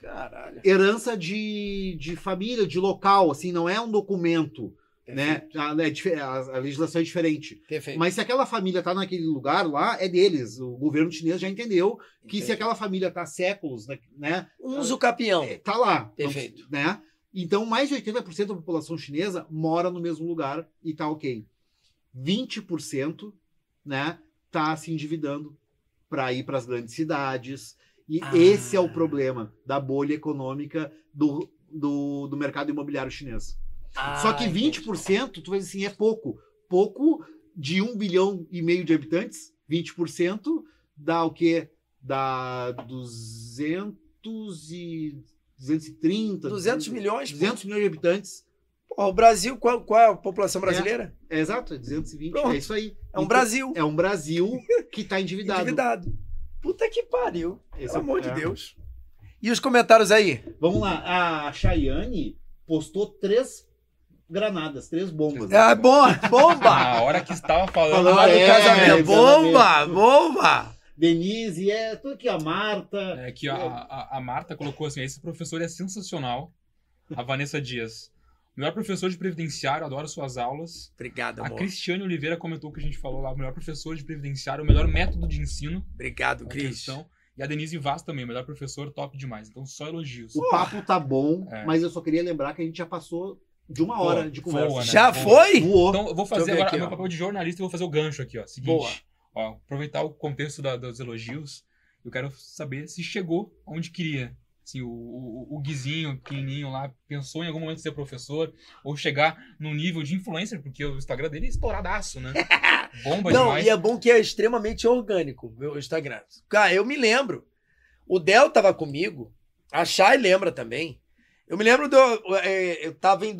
Caralho. Herança de, de família, de local, assim, não é um documento, né? A, é dife- a- a legislação é diferente. Perfeito. Mas se aquela família tá naquele lugar lá, é deles. O governo chinês já entendeu que se Entendi. aquela família tá há séculos, né, né? Uso capião. é, Tá lá. Perfeito. Não- né? Então, mais de 80% da população chinesa mora no mesmo lugar e tá ok. 20%, né, tá se endividando para ir para as grandes cidades. E Ah. esse é o problema da bolha econômica do, do, do mercado imobiliário chinês. Só que Ah, 20%, tu vai dizer assim, é pouco. Pouco de um bilhão e meio de habitantes, 20% dá o quê? Dá 200 e 230. 200 milhões, pô. 200 milhões de habitantes. Porra, o Brasil, qual, qual é a população brasileira? É exato, é 220. Pronto. É isso aí. É um Então, Brasil É um Brasil que está endividado. endividado. Puta que pariu. Esse Pelo é- amor de é. Deus. E os comentários aí? Vamos lá. A Chayane postou três granadas, três bombas. né? Ah, bom, bomba! Na hora que estava falando. Do é, casamento. é, Bomba, bomba! Denise, é, tô aqui a Marta. É que a, a, a Marta colocou assim: esse professor é sensacional. A Vanessa Dias. Melhor professor de previdenciário, adoro suas aulas. Obrigado, A amor. Cristiane Oliveira comentou o que a gente falou lá: o melhor professor de previdenciário, o melhor método de ensino. Obrigado, Cris. E a Denise Vaz também, melhor professor, top demais. Então, só elogios. O papo tá bom, É. mas eu só queria lembrar que a gente já passou de uma hora de conversa. voa, né? Já Boa. foi? Voou. Então, eu vou eu fazer ver agora aqui, meu ó. papel de jornalista e vou fazer o gancho aqui, ó. Seguinte, Boa. Aproveitar o contexto da- dos elogios, eu quero saber se chegou onde queria. Assim, o, o, o Guizinho, pequenininho lá, pensou em algum momento ser professor ou chegar num nível de influencer, porque o Instagram dele é estouradaço, né? Bomba Não, demais. e é bom que é extremamente orgânico, meu Instagram. Cara, eu me lembro. O Del tava comigo, a Chay lembra também. Eu me lembro do. é, Eu tava em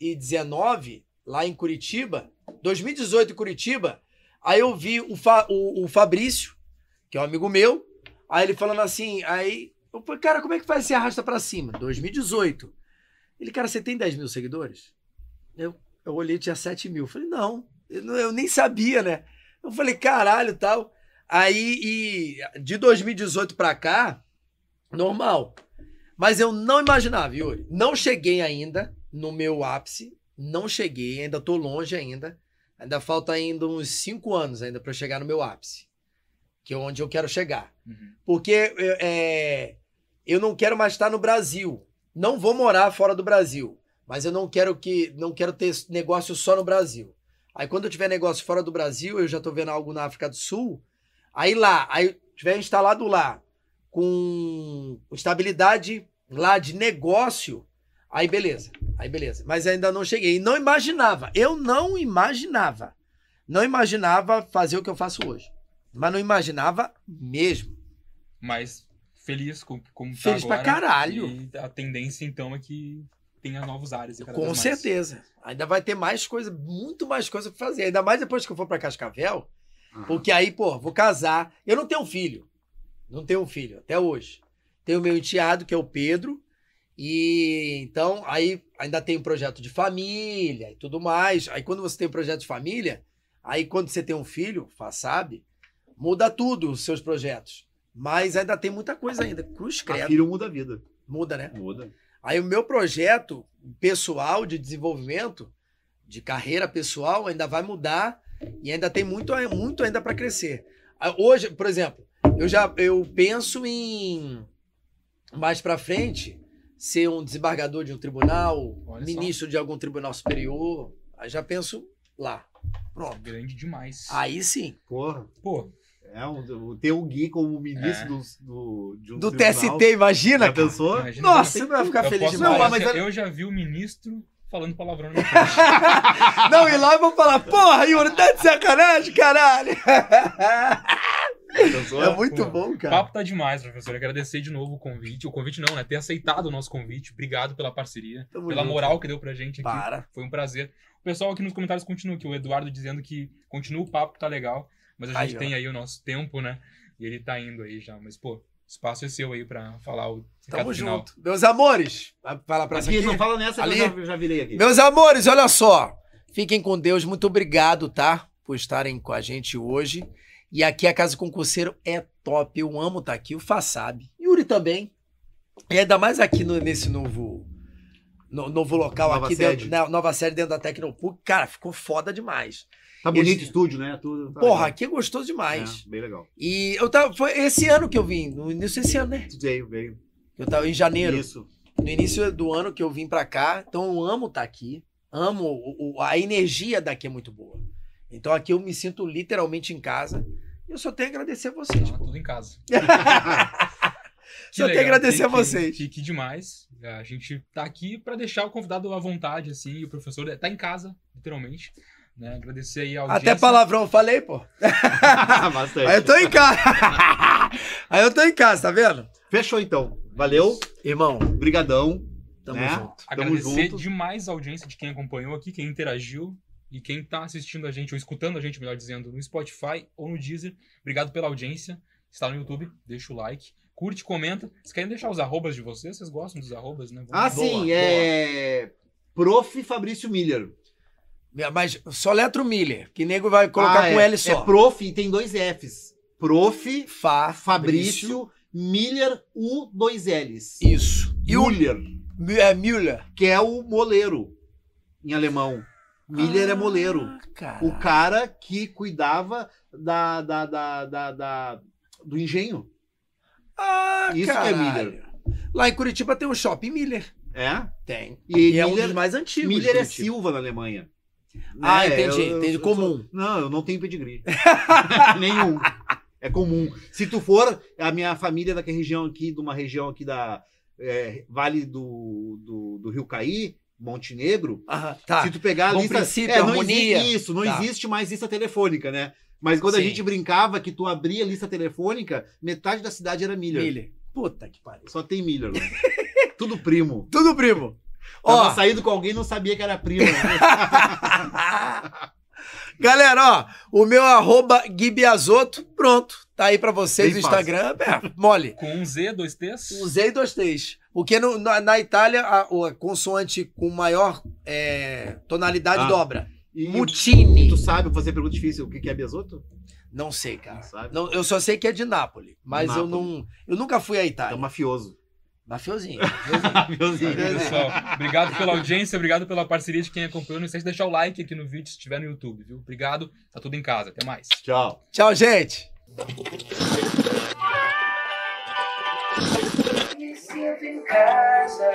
2019, lá em Curitiba, 2018 em Curitiba. Aí eu vi o, Fa- o- o Fabrício, que é um amigo meu. Aí ele falando assim, aí eu falei, cara, como é que faz esse arrasta pra cima? 2018. Ele, cara, você tem 10 mil seguidores? Eu, eu olhei, tinha 7 mil. Eu falei, não, eu, eu nem sabia, né? Eu falei, caralho, tal. Aí, e de 2018 pra cá, normal. Mas eu não imaginava, Yuri. Não cheguei ainda no meu ápice. Não cheguei, ainda tô longe ainda. Ainda falta ainda uns 5 anos ainda para chegar no meu ápice. Que é onde eu quero chegar. Uhum. Porque é, é, eu não quero mais estar no Brasil. Não vou morar fora do Brasil. Mas eu não quero que não quero ter negócio só no Brasil. Aí quando eu tiver negócio fora do Brasil, eu já tô vendo algo na África do Sul. Aí lá, aí tiver instalado lá com estabilidade lá de negócio, aí beleza. Aí beleza. Mas ainda não cheguei. E não imaginava. Eu não imaginava. Não imaginava fazer o que eu faço hoje. Mas não imaginava mesmo. Mas feliz com como tá Feliz pra agora. caralho. E a tendência, então, é que tenha novos áreas. e cada Com vez mais. certeza. Ainda vai ter mais coisa, muito mais coisa pra fazer. Ainda mais depois que eu for pra Cascavel. Ah. Porque aí, pô, vou casar. Eu não tenho filho. Não tenho um filho, até hoje. Tenho meu enteado, que é o Pedro. E então, aí ainda tem um projeto de família e tudo mais. Aí quando você tem um projeto de família, aí quando você tem um filho, sabe? Muda tudo os seus projetos. Mas ainda tem muita coisa ainda. Cruz credo. filho muda a vida. Muda, né? Muda. Aí o meu projeto pessoal de desenvolvimento, de carreira pessoal, ainda vai mudar e ainda tem muito, muito ainda para crescer. Ah, Hoje, por exemplo, eu já eu penso em mais para frente ser um desembargador de um tribunal, Olha só. ministro de algum tribunal superior. Aí já penso lá. Pronto. Grande demais. Aí sim. Porra. Pô, É, um, ter o Gui como ministro É. do, do, de um Do tribunal. TST, imagina? Já cara. pensou? imagina Nossa, você- você vai ficar eu feliz falar, mas eu, eu já vi o ministro falando palavrão na frente. Não, e lá eu vou falar, porra, Yuri, tá de sacanagem, caralho. Pensou? É muito Pô, bom, O cara. papo tá demais, professor. Agradecer de novo o convite. O convite não, né? Ter aceitado o nosso convite. Obrigado pela parceria, Tamo pela junto. moral que deu pra gente aqui. Para. Foi um prazer. O pessoal aqui nos comentários continua aqui, o Eduardo dizendo que continua o papo, tá legal. Mas a Aí, gente ó. tem aí o nosso tempo, né? E ele tá indo aí já. Mas, pô, o espaço é seu aí pra falar o recado Tamo final. junto. Meus amores, vai falar pra essa Aqui, aqui? não fala nessa Ali. que eu já, já virei aqui. Meus amores, olha só. Fiquem com Deus. Muito obrigado, tá? Por estarem com a gente hoje. E aqui a Casa Concurseiro é top. Eu amo estar aqui. O Fá sabe. Yuri também. E ainda mais aqui no- nesse novo, no- novo local Nova aqui sede. dentro, na nova série dentro da Tecnopuc. Cara, ficou foda demais. Tá bonito o estúdio, né? Tudo, tá Porra, legal. aqui é gostoso demais. É, bem legal. E eu tava. Foi esse ano que eu vim. No início desse ano, né? Veio, veio. Eu tava em janeiro. Isso. no início do ano que eu vim pra cá, então eu amo estar aqui, amo o- o- a energia daqui é muito boa. Então aqui eu me sinto literalmente em casa. E eu só tenho a agradecer a vocês. Tá pô. tudo em casa. Só tenho a agradecer a vocês. Que, que demais. A gente tá aqui pra deixar o convidado à vontade, assim, e o professor tá em casa, literalmente. Né? Agradecer aí a audiência. Até palavrão eu falei, pô. Bastante. Aí eu tô em casa. Aí eu tô em casa, tá vendo? Fechou então. Valeu. Irmão, Brigadão. tamo Né? junto. Agradecer junto. demais a audiência de quem acompanhou aqui, quem interagiu e quem tá assistindo a gente, ou escutando a gente, melhor dizendo, no Spotify ou no Deezer. Obrigado pela audiência. Está no YouTube, deixa o like. Curte, comenta. Vocês querem deixar os arrobas de vocês? Vocês gostam dos arrobas, né? Vamos Ah, sim, boa. é. Prof. Fabrício Miller. Mas só letra Miller, que nego vai colocar Ah, com é, L só. É prof e tem dois Fs. Prof. Fá, Fabrício Miller U2Ls. Isso. E Müller, Mü- é Müller. que é o moleiro em alemão. Miller é moleiro. Ah. O cara que cuidava da, da, da, da- da- do engenho. Ah, Isso que é. Miller. Lá em Curitiba tem um shopping Miller. É? Tem. E, E é um Miller, dos mais antigos. Miller é. Silva na Alemanha. Ah, Né? entendi. Eu- eu- entendi. eu Comum. sou- Não, eu não tenho pedigree. Nenhum. É comum. Se tu for, a minha família é daquela região aqui, de uma região aqui da é, Vale do, do, do Rio Caí, Montenegro, Aham, tá. se tu pegar a Bom lista... princípio, é, não harmonia. existe isso, não Tá. existe mais lista telefônica, né? Mas quando a Sim. gente brincava que tu abria a lista telefônica, metade da cidade era Miller. Miller. Puta que pariu. Só tem Miller. Né? Tudo primo. Tudo primo. Tava Ó, saindo com alguém e não sabia que era primo. né? galera, ó, o meu arroba pronto. Tá aí pra vocês Bem no Instagram. É, mole. Com um Z, dois T's. Usei dois T's. Porque no- na, na Itália, a, a consoante com maior é, tonalidade Ah. dobra. E, Mutini. tu sabe fazer pergunta difícil o que que é Biasotto? Não sei, cara. Não sabe? Não, eu só sei que é de Nápoles. Mas eu Nápoles. não. Eu nunca fui à É Itália. mafioso. Mafiosinho. Mafiosinho. Pessoal, obrigado pela audiência, obrigado pela parceria de quem acompanhou. Não esquece de deixar o like aqui no vídeo se estiver no YouTube, viu? Obrigado, tá tudo em casa. Até mais. Tchau. Tchau, gente sinto em casa.